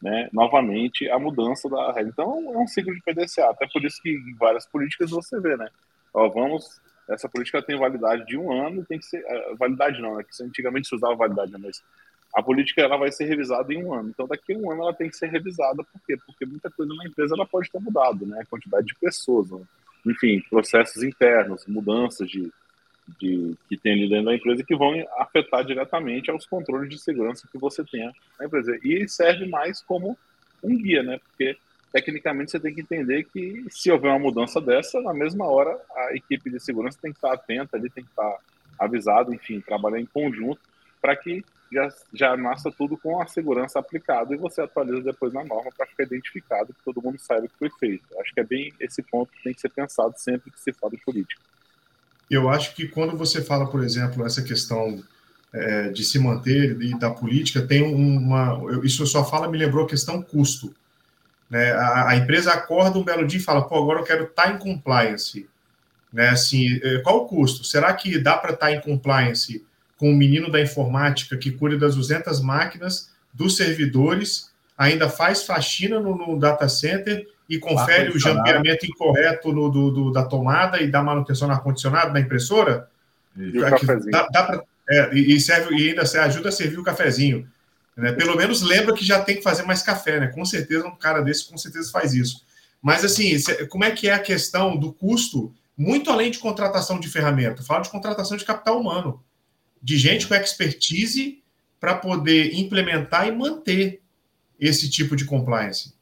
né, novamente, a mudança da regra. Então é um ciclo de PDCA, até por isso que em várias políticas você vê, né? Ó, vamos, essa política tem validade de um ano, tem que ser, uh, validade não, né, que antigamente se usava validade, né, mas a política ela vai ser revisada em um ano. Então, daqui a um ano ela tem que ser revisada. Por quê? Porque muita coisa na empresa ela pode ter mudado, né? A quantidade de pessoas, né? enfim, processos internos, mudanças de, de, que tem ali dentro da empresa que vão afetar diretamente aos controles de segurança que você tenha na empresa. E serve mais como um guia, né? Porque tecnicamente você tem que entender que se houver uma mudança dessa, na mesma hora a equipe de segurança tem que estar atenta ali, tem que estar avisado, enfim, trabalhar em conjunto para que já, já nasça tudo com a segurança aplicada e você atualiza depois na norma para ficar identificado, que todo mundo saiba que foi feito. Acho que é bem esse ponto que tem que ser pensado sempre que se fala de política. Eu acho que quando você fala, por exemplo, essa questão é, de se manter e da política, tem uma. Isso só fala, me lembrou a questão custo. Né? A, a, empresa acorda um belo dia e fala: pô, agora eu quero estar em compliance. Né? Assim, é, qual o custo? Será que dá para estar em compliance com o menino da informática que cuida das 200 máquinas, dos servidores, ainda faz faxina no, no data center e confere o jampeamento incorreto no, do, do, da tomada e dá manutenção no ar-condicionado, na impressora? E, o. Dá, dá pra, é, e, serve, e ainda ajuda a servir o cafezinho. Né? Pelo menos lembra que já tem que fazer mais café, né? Com certeza um cara desse com certeza faz isso. Mas assim, como é que é a questão do custo, muito além de contratação de ferramenta? Fala de contratação de capital humano de gente com expertise para poder implementar e manter esse tipo de compliance.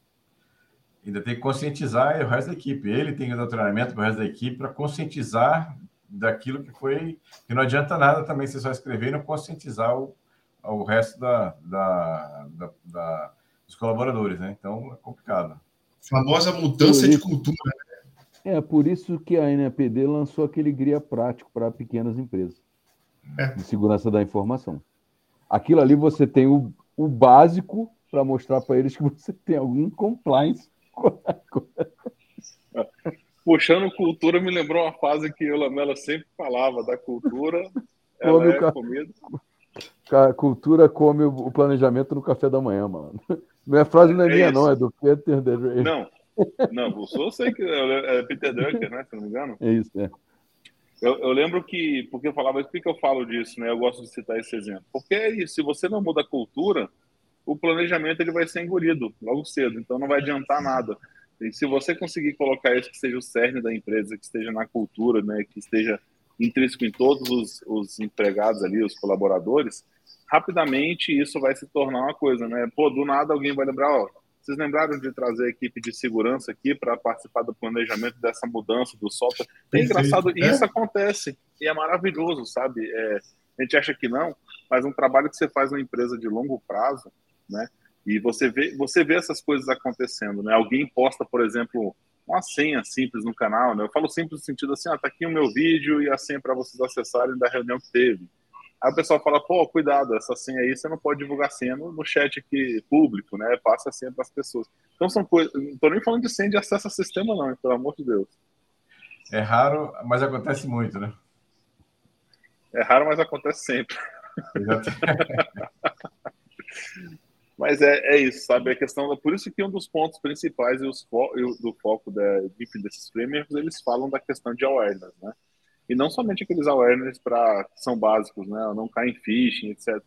Ainda tem que conscientizar o resto da equipe. Ele tem que dar treinamento para o resto da equipe para conscientizar daquilo que foi. Que não adianta nada também você só escrever e não conscientizar o, o resto da, da, da, da dos colaboradores, né? Então é complicado. Famosa mudança de cultura. Né? É por isso que a NPD lançou aquele guia prático para pequenas empresas é. de segurança da informação. Aquilo ali você tem o, o básico para mostrar para eles que você tem algum compliance. Puxando cultura, me lembrou uma fase que o Lamela sempre falava da cultura. Ela come é comida. A cultura come o planejamento no café da manhã, mano. Não é frase não é, é minha, isso. não, é do Peter Drucker. Não, não, eu sei que é, é Peter Drucker, né? Se não me engano. É isso, é. Eu, eu, lembro que, porque eu falava, por que, que eu falo disso, né? Eu gosto de citar esse exemplo. Porque é isso, se você não muda a cultura, o planejamento ele vai ser engolido logo cedo, então não vai adiantar nada. E se você conseguir colocar isso que seja o cerne da empresa, que esteja na cultura, né, que esteja intrínseco em todos os, os empregados ali, os colaboradores, rapidamente isso vai se tornar uma coisa, né? Pô, do nada alguém vai lembrar, ó, vocês lembraram de trazer a equipe de segurança aqui para participar do planejamento dessa mudança do software? É engraçado, e isso acontece, e é maravilhoso, sabe? É, a gente acha que não, mas um trabalho que você faz numa empresa de longo prazo, né? E você vê, você vê essas coisas acontecendo, né? Alguém posta, por exemplo, uma senha simples no canal, né? Eu falo simples no sentido assim, ah, tá aqui o meu vídeo e a senha para vocês acessarem da reunião que teve. Aí o pessoal fala, pô, cuidado, essa senha aí você não pode divulgar senha no, no chat aqui público, né? Passa a senha para as pessoas. Então são coisas. Não estou nem falando de senha de acesso a sistema, não, pelo amor de Deus. é raro, mas acontece muito, né? É raro, mas acontece sempre. mas é, é isso, sabe? A questão da, por isso que um dos pontos principais e os fo, do foco da, desses frameworks, eles falam da questão de awareness, né? E não somente aqueles awareness para são básicos, né? Não cair em phishing, etc.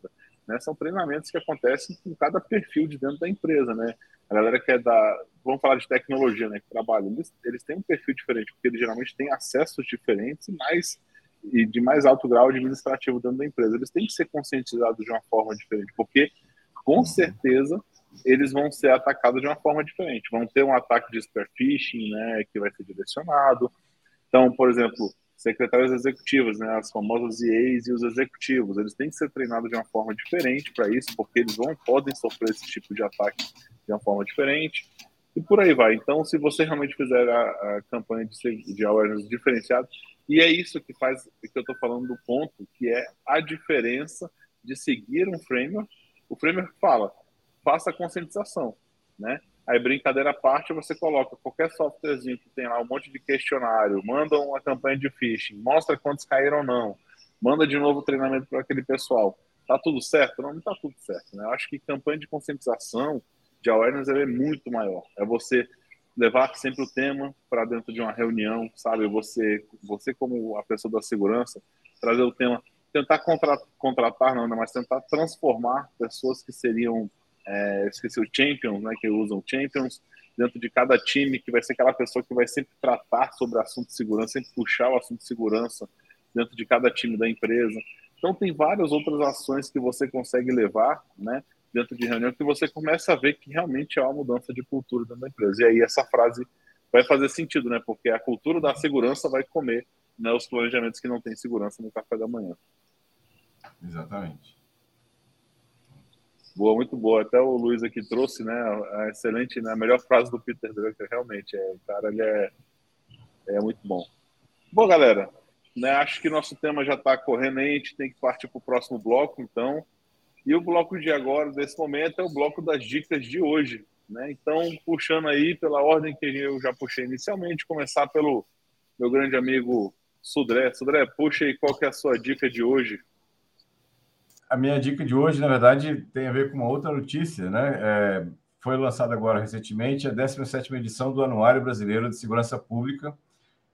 Né? São treinamentos que acontecem com cada perfil de dentro da empresa, né? A galera que é da, vamos falar de tecnologia, né? Que trabalha, eles, eles têm um perfil diferente, porque eles geralmente têm acessos diferentes e mais e de mais alto grau administrativo dentro da empresa. Eles têm que ser conscientizados de uma forma diferente, porque com certeza eles vão ser atacados de uma forma diferente. Vão ter um ataque de spear phishing, né, que vai ser direcionado. Então, por exemplo, secretários executivos, né, as famosas EAs e os executivos, eles têm que ser treinados de uma forma diferente para isso, porque eles vão podem sofrer esse tipo de ataque de uma forma diferente. E por aí vai. Então, se você realmente fizer a, a campanha de, de awareness diferenciada, e é isso que faz, que eu estou falando do ponto, que é a diferença de seguir um framework. O framework fala, faça a conscientização, né? Aí, brincadeira à parte, você coloca qualquer softwarezinho que tem lá um monte de questionário, manda uma campanha de phishing, mostra quantos caíram ou não, manda de novo treinamento para aquele pessoal. Tá tudo certo? Não, não tá tudo certo. Né? Eu acho que campanha de conscientização, de awareness, é muito maior. É você levar sempre o tema para dentro de uma reunião, sabe? Você, você como a pessoa da segurança, trazer o tema, tentar contra, contratar, não, mas tentar transformar pessoas que seriam é, esqueci o Champions, né, que usam Champions, dentro de cada time, que vai ser aquela pessoa que vai sempre tratar sobre assunto de segurança, sempre puxar o assunto de segurança dentro de cada time da empresa. Então, tem várias outras ações que você consegue levar, né, dentro de reunião, que você começa a ver que realmente há uma mudança de cultura dentro da empresa. E aí, essa frase vai fazer sentido, né, porque a cultura da segurança vai comer né, os planejamentos que não têm segurança no café da manhã. Exatamente. Boa, muito boa. Até o Luiz aqui trouxe, né? A excelente, né, a melhor frase do Peter Drucker, realmente. É, o cara, ele é, é muito bom. Bom, galera, né, acho que nosso tema já está correndo aí, a gente tem que partir para o próximo bloco, então. E o bloco de agora, desse momento, é o bloco das dicas de hoje. Né? Então, puxando aí pela ordem que eu já puxei inicialmente, começar pelo meu grande amigo Sudré. Sudré, puxa aí qual que é a sua dica de hoje a minha dica de hoje, na verdade, tem a ver com uma outra notícia, né? É, foi lançada agora recentemente a 17 edição do Anuário Brasileiro de Segurança Pública,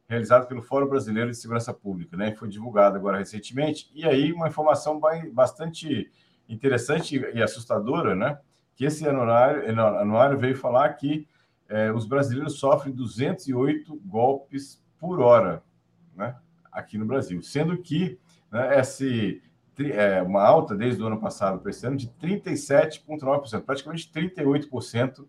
realizado pelo Fórum Brasileiro de Segurança Pública, né? Foi divulgado agora recentemente. E aí, uma informação bastante interessante e assustadora, né? Que esse anuário, anuário veio falar que é, os brasileiros sofrem 208 golpes por hora, né? Aqui no Brasil, sendo que né, esse é, uma alta desde o ano passado para esse ano de 37,9%, praticamente 38%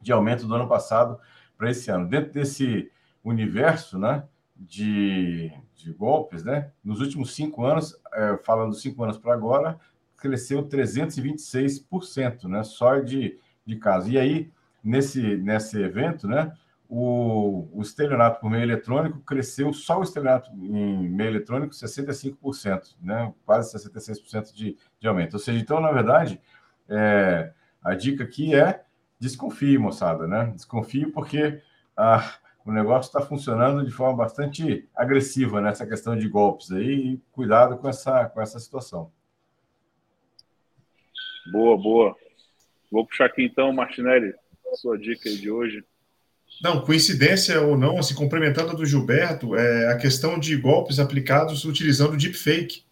de aumento do ano passado para esse ano. Dentro desse universo né, de, de golpes, né, nos últimos cinco anos, é, falando cinco anos para agora, cresceu 326%, né, só de, de casos. E aí, nesse, nesse evento, né, o, o estelionato por meio eletrônico cresceu, só o estelionato em meio eletrônico, 65%, né? quase 66% de, de aumento. Ou seja, então, na verdade, é, a dica aqui é desconfie, moçada, né? Desconfie porque a, o negócio está funcionando de forma bastante agressiva nessa questão de golpes aí, e cuidado com essa, com essa situação. Boa, boa. Vou puxar aqui então, Martinelli, sua dica de hoje. Não, coincidência ou não, assim, complementando do Gilberto, é a questão de golpes aplicados utilizando deepfake.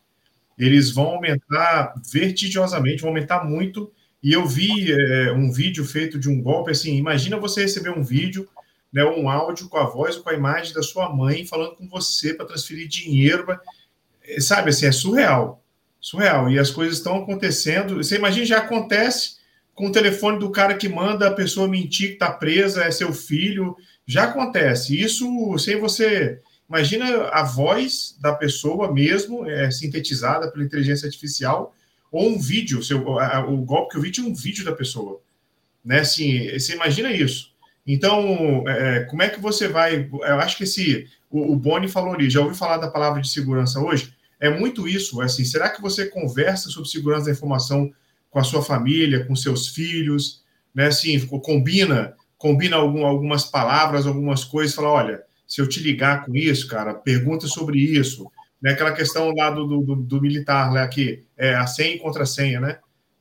Eles vão aumentar vertiginosamente, vão aumentar muito. E eu vi é, um vídeo feito de um golpe assim. Imagina você receber um vídeo, né, um áudio com a voz ou com a imagem da sua mãe falando com você para transferir dinheiro. Pra... É, sabe assim, é surreal. Surreal. E as coisas estão acontecendo. Você imagina, já acontece com o telefone do cara que manda a pessoa mentir que está presa, é seu filho. Já acontece. Isso sem você. Imagina a voz da pessoa mesmo, é, sintetizada pela inteligência artificial, ou um vídeo. Seu, o golpe que eu vi tinha um vídeo da pessoa. Né? Assim, você imagina isso. Então, é, como é que você vai. Eu acho que esse. O, o Boni falou ali, já ouviu falar da palavra de segurança hoje? É muito isso. É assim, será que você conversa sobre segurança da informação com a sua família, com seus filhos, né? Assim, combina, combina algum, algumas palavras, algumas coisas, fala, olha, se eu te ligar com isso, cara, pergunta sobre isso. Né? Aquela questão lá do, do, do militar, né? que é a senha e contra-senha, né?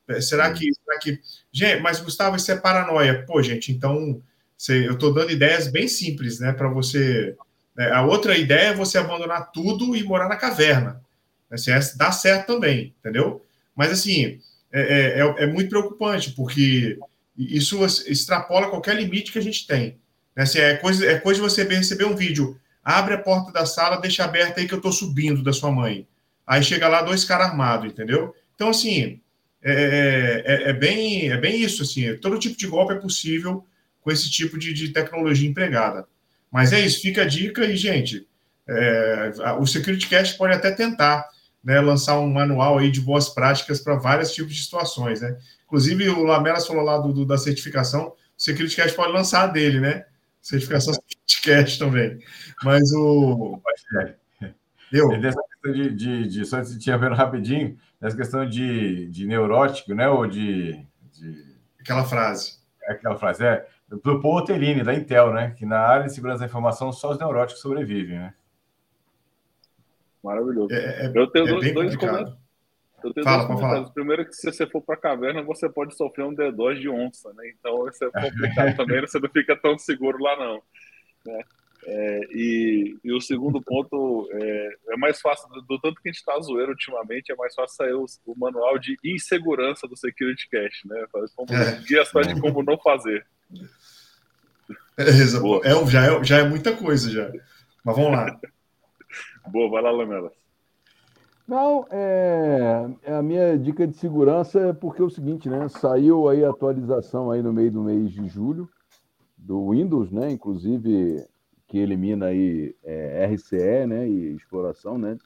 É, será que, será que. Gente, mas Gustavo, isso é paranoia. Pô, gente, então eu estou dando ideias bem simples, né? Para você. Né? A outra ideia é você abandonar tudo e morar na caverna. Assim, dá certo também, entendeu? Mas assim, é, é, é, é muito preocupante, porque isso extrapola qualquer limite que a gente tem. Né? Assim, é, coisa, é coisa de você receber um vídeo, abre a porta da sala, deixa aberta aí que eu estou subindo da sua mãe. Aí chega lá dois caras armados, entendeu? Então, assim, é, é, é, é, bem, é bem isso, assim, todo tipo de golpe é possível com esse tipo de, de tecnologia empregada. Mas é isso, fica a dica e, gente, é, o Security Cast pode até tentar né, lançar um manual aí de boas práticas para vários tipos de situações, né? Inclusive, o Lamelas falou lá do, do da certificação, o Security Cast pode lançar dele, né? Certificação Security Cast também. Mas o... Eu. Dessa questão de, de, de só se tinha vendo rapidinho, nessa questão de, de neurótico, né? Ou de, de... Aquela frase. Aquela frase, é. Do Paul Terini, da Intel, né? Que na área de segurança da informação só os neuróticos sobrevivem, né? Maravilhoso. É, é, eu tenho é dois, dois comentários. Eu tenho Fala, dois comentários. Primeiro que se você for para a caverna, você pode sofrer um D2 de onça, né? Então isso é complicado também, você não fica tão seguro lá não. Né? É, e, e, o segundo ponto é, é mais fácil, do, do, tanto que a gente está zoeiro ultimamente, é mais fácil sair o, o, manual de insegurança do Security Cache, né? Como, é. Guia só de como não fazer. É, é, já, é, já é muita coisa já. Mas vamos lá. Boa, vai lá, Lamela. Não, é, é, a minha dica de segurança é porque é o seguinte, né? Saiu aí a atualização aí no meio do mês de julho do Windows, né? Inclusive que elimina aí é, RCE, né? E exploração, né?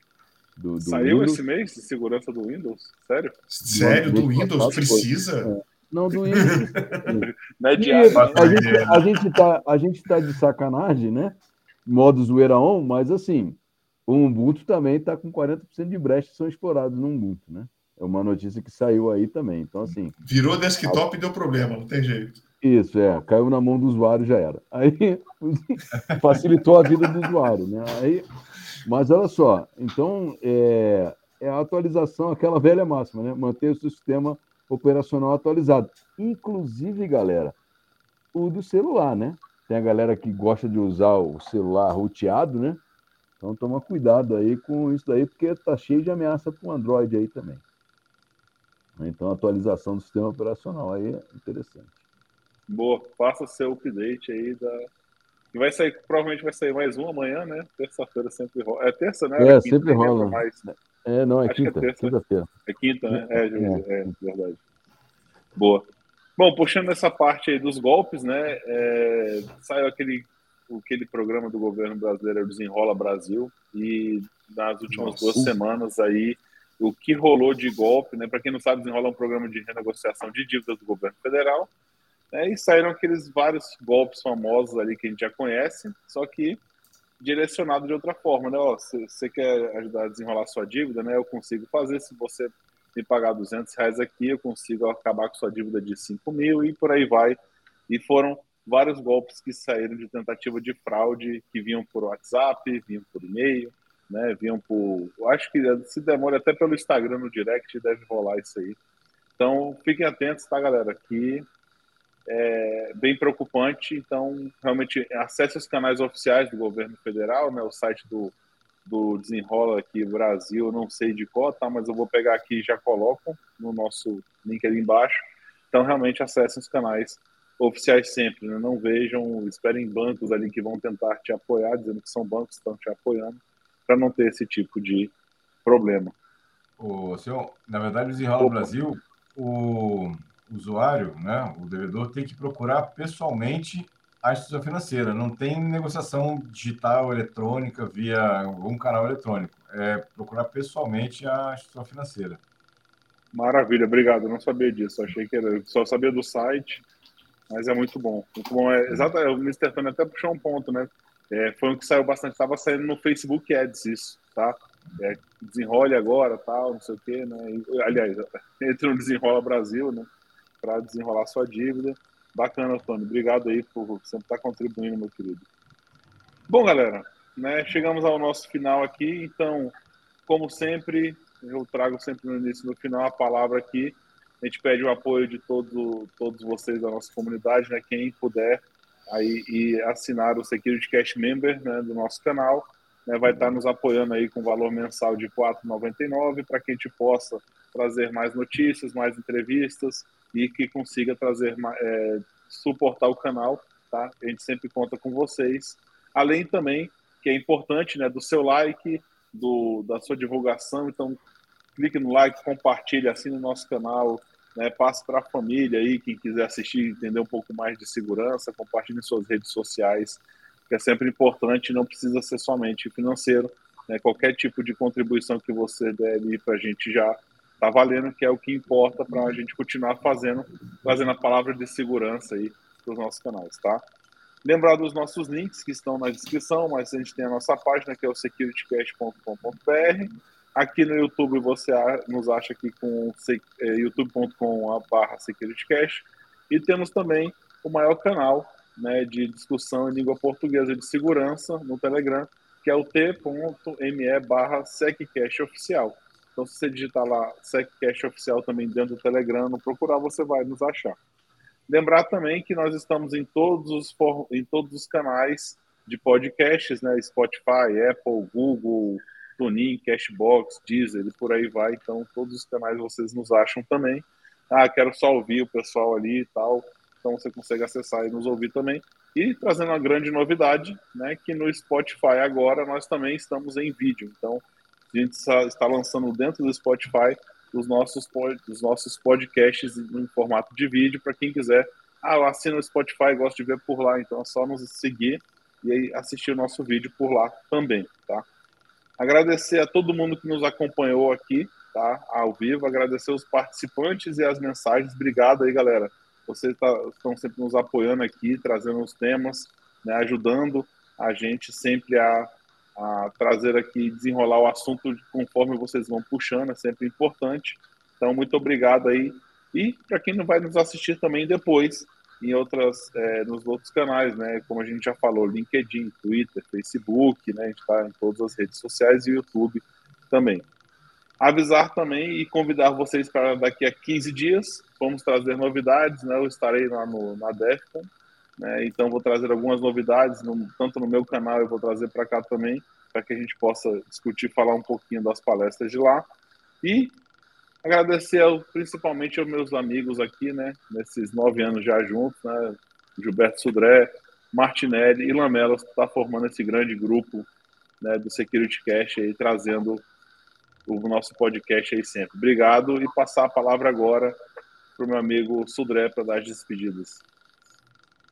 Do, do Saiu Windows. esse mês de segurança do Windows? Sério? Sério, do, do Windows? Precisa? É. Não, do Windows. Não é. A gente, a, gente tá, a gente tá de sacanagem, né? Modo zoeira on, mas assim, o Ubuntu também está com 40% de brechas que são explorados no Ubuntu, né? É uma notícia que saiu aí também. Então, assim. Virou desktop a... e deu problema, não tem jeito. Isso, é. Caiu na mão do usuário já era. Aí facilitou a vida do usuário, né? Aí, mas olha só, então é, é a atualização, aquela velha máxima, né? Manter o sistema operacional atualizado. Inclusive, galera, o do celular, né? Tem a galera que gosta de usar o celular roteado, né? Então toma cuidado aí com isso daí, porque tá cheio de ameaça para o Android aí também. Então atualização do sistema operacional aí é interessante. Boa, faça seu update aí da. E vai sair, provavelmente vai sair mais um amanhã, né? Terça-feira sempre rola. É terça, né? É, sempre rola. Mais... É, não, é Acho quinta. É quinta-feira. É quinta, né? É, é, é, verdade. Boa. Bom, puxando essa parte aí dos golpes, né? É, saiu aquele aquele programa do governo brasileiro Desenrola Brasil e nas últimas Nossa. duas semanas aí o que rolou de golpe, né? Para quem não sabe, desenrola um programa de renegociação de dívidas do governo federal, né? E saíram aqueles vários golpes famosos ali que a gente já conhece, só que direcionado de outra forma, né? Você quer ajudar a desenrolar sua dívida, né? Eu consigo fazer se você me pagar 200 reais aqui, eu consigo acabar com sua dívida de 5 mil e por aí vai. E foram vários golpes que saíram de tentativa de fraude, que vinham por WhatsApp, vinham por e-mail, né, vinham por. Acho que se demora até pelo Instagram no direct, deve rolar isso aí. Então, fiquem atentos, tá, galera? Que é bem preocupante. Então, realmente, acesse os canais oficiais do governo federal, né, o site do, do Desenrola aqui Brasil, não sei de qual, tá, mas eu vou pegar aqui e já coloco no nosso link ali embaixo. Então, realmente, acessem os canais oficiais sempre, né? não vejam, esperem bancos ali que vão tentar te apoiar, dizendo que são bancos que estão te apoiando, para não ter esse tipo de problema. O senhor, na verdade, o Desenrola Brasil, o usuário, né, o devedor, tem que procurar pessoalmente a instituição financeira. Não tem negociação digital, eletrônica, via algum canal eletrônico. É procurar pessoalmente a instituição financeira. Maravilha, obrigado. Eu não sabia disso. Achei que era, só sabia do site mas é muito bom. Muito bom. É, exato, o Mr. Tony até puxou um ponto, né? É, foi um que saiu bastante, estava saindo no Facebook Ads isso, tá? É, desenrole agora, tal, não sei o quê, né? E, aliás, entre no Desenrola Brasil, né? Para desenrolar sua dívida. Bacana, Tony. Obrigado aí por sempre estar tá contribuindo, meu querido. Bom, galera, né, chegamos ao nosso final aqui, então, como sempre, eu trago sempre no início e no final a palavra aqui. A gente pede o apoio de todo, todos vocês da nossa comunidade, né, quem puder aí e assinar o Security Cash Member né, do nosso canal, né, vai estar nos apoiando aí com valor mensal de R$ 4,99 para que a gente possa trazer mais notícias, mais entrevistas e que consiga trazer é, suportar o canal, tá? A gente sempre conta com vocês. Além também que é importante, né, do seu like, do, da sua divulgação. Então, clique no like, compartilhe assim no nosso canal, né, passe para a família aí, quem quiser assistir, entender um pouco mais de segurança, compartilhe em suas redes sociais, que é sempre importante, não precisa ser somente financeiro, né, qualquer tipo de contribuição que você der para a gente já está valendo, que é o que importa para a gente continuar fazendo, trazendo a palavra de segurança aí para os nossos canais, tá? Lembrar dos nossos links que estão na descrição, mas a gente tem a nossa página que é o securitycast.com.br. Aqui no YouTube você nos acha aqui com é, youtube.com.br securitycast. E temos também o maior canal né, de discussão em língua portuguesa de segurança no Telegram, que é o t.me barra oficial. Então, se você digitar lá SecCast Oficial também dentro do Telegram, não procurar, você vai nos achar. Lembrar também que nós estamos em todos os, em todos os canais de podcasts, né? Spotify, Apple, Google, TuneIn, Cashbox, Deezer e por aí vai. Então, todos os canais vocês nos acham também. Ah, quero só ouvir o pessoal ali e tal. Então, você consegue acessar e nos ouvir também. E trazendo uma grande novidade, né? Que no Spotify agora nós também estamos em vídeo. Então, a gente está lançando dentro do Spotify os nossos, os nossos podcasts em formato de vídeo para quem quiser. Ah, eu assino o Spotify, gosto de ver por lá, então é só nos seguir e assistir o nosso vídeo por lá também, tá? Agradecer a todo mundo que nos acompanhou aqui, tá? Ao vivo, agradecer os participantes e as mensagens. Obrigado aí, galera. Vocês tá, estão sempre nos apoiando aqui, trazendo os temas, né, ajudando a gente sempre a a trazer aqui, desenrolar o assunto conforme vocês vão puxando, é sempre importante. Então, muito obrigado aí. E para quem não vai nos assistir também depois, em outras, é, nos outros canais, né? Como a gente já falou, LinkedIn, Twitter, Facebook, né? A gente está em todas as redes sociais e YouTube também. Avisar também e convidar vocês para daqui a 15 dias, vamos trazer novidades, né? Eu estarei lá no, na DEFCON, né? Então, vou trazer algumas novidades, no, tanto no meu canal, eu vou trazer para cá também, para que a gente possa discutir, falar um pouquinho das palestras de lá. E agradecer ao, principalmente aos meus amigos aqui, né, nesses nove anos já juntos, né, Gilberto Sudré, Martinelli e Lamelas, que está formando esse grande grupo né, do Security Cash aí, trazendo o nosso podcast aí sempre. Obrigado e passar a palavra agora para o meu amigo Sudré para dar as despedidas.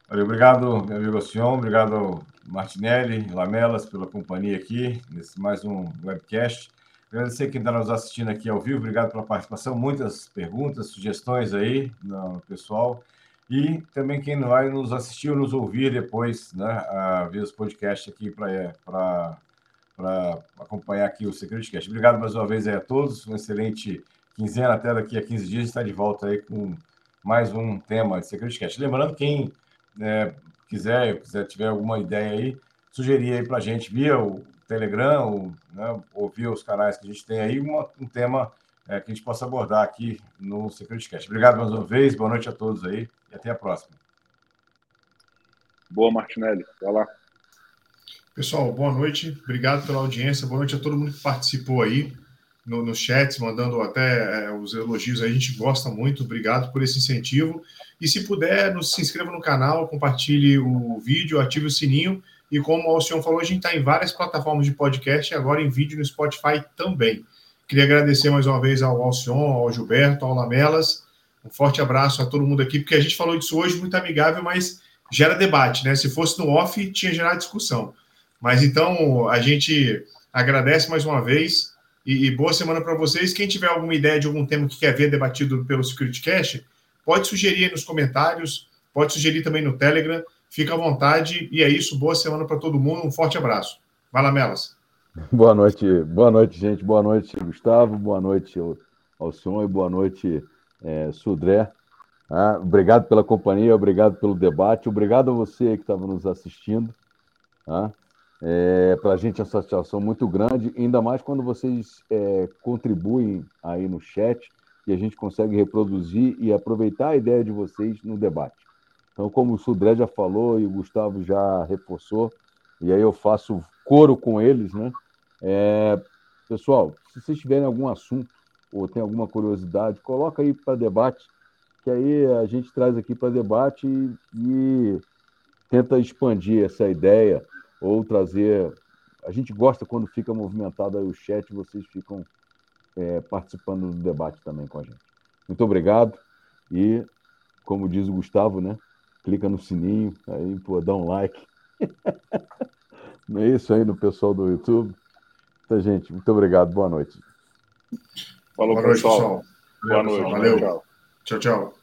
Obrigado, meu amigo Sion, obrigado, Martinelli, Lamelas, pela companhia aqui, nesse mais um webcast. Agradecer quem está nos assistindo aqui ao vivo, obrigado pela participação, muitas perguntas, sugestões aí no pessoal. E também quem vai nos assistir ou nos ouvir depois, né, a ver os podcasts aqui para acompanhar aqui o Security Cast. Obrigado mais uma vez a todos, uma excelente quinzena, até daqui a 15 dias está de volta aí com mais um tema de Security Cast. Lembrando, quem é, quiser, quiser tiver alguma ideia aí, sugerir aí para a gente via o Telegram ou, né, ou via os canais que a gente tem aí, uma, um tema é, que a gente possa abordar aqui no SecurityCast. Obrigado mais uma vez, boa noite a todos aí e até a próxima. Boa, Martinelli. Vai lá. Pessoal, boa noite. Obrigado pela audiência. Boa noite a todo mundo que participou aí no, no chat, mandando até é, os elogios. A gente gosta muito. Obrigado por esse incentivo. E se puder, nos, se inscreva no canal, compartilhe o vídeo, ative o sininho. E como o Alcion falou, a gente está em várias plataformas de podcast e agora em vídeo no Spotify também. Queria agradecer mais uma vez ao Alcion, ao Gilberto, ao Lamelas. Um forte abraço a todo mundo aqui, porque a gente falou disso hoje muito amigável, mas gera debate, né? Se fosse no off, tinha gerado discussão. Mas então a gente agradece mais uma vez e, e boa semana para vocês. Quem tiver alguma ideia de algum tema que quer ver debatido pelo Security Cash, pode sugerir nos comentários, pode sugerir também no Telegram. Fica à vontade. E é isso. Boa semana para todo mundo. Um forte abraço. Vai lá, Melas. Boa noite, boa noite, gente. Boa noite, Gustavo. Boa noite ao, ao senhor e boa noite, é, Sudré. Ah, obrigado pela companhia, obrigado pelo debate, obrigado a você que estava nos assistindo. Ah, É, Para a gente é uma satisfação muito grande, ainda mais quando vocês é, contribuem aí no chat e a gente consegue reproduzir e aproveitar a ideia de vocês no debate. Então, como o Sudré já falou e o Gustavo já reforçou, e aí eu faço coro com eles, né? É, pessoal, se vocês tiverem algum assunto ou tem alguma curiosidade, coloca aí para debate, que aí a gente traz aqui para debate e, e tenta expandir essa ideia ou trazer. A gente gosta quando fica movimentado aí o chat, vocês ficam é, participando do debate também com a gente. Muito obrigado e, como diz o Gustavo, né? Clica no sininho, aí, pô, dá um like. é isso aí no pessoal do YouTube. Então, gente, muito obrigado. Boa noite. Falou, Boa noite, pessoal. pessoal. Boa noite. Valeu. Tchau. Tchau, tchau.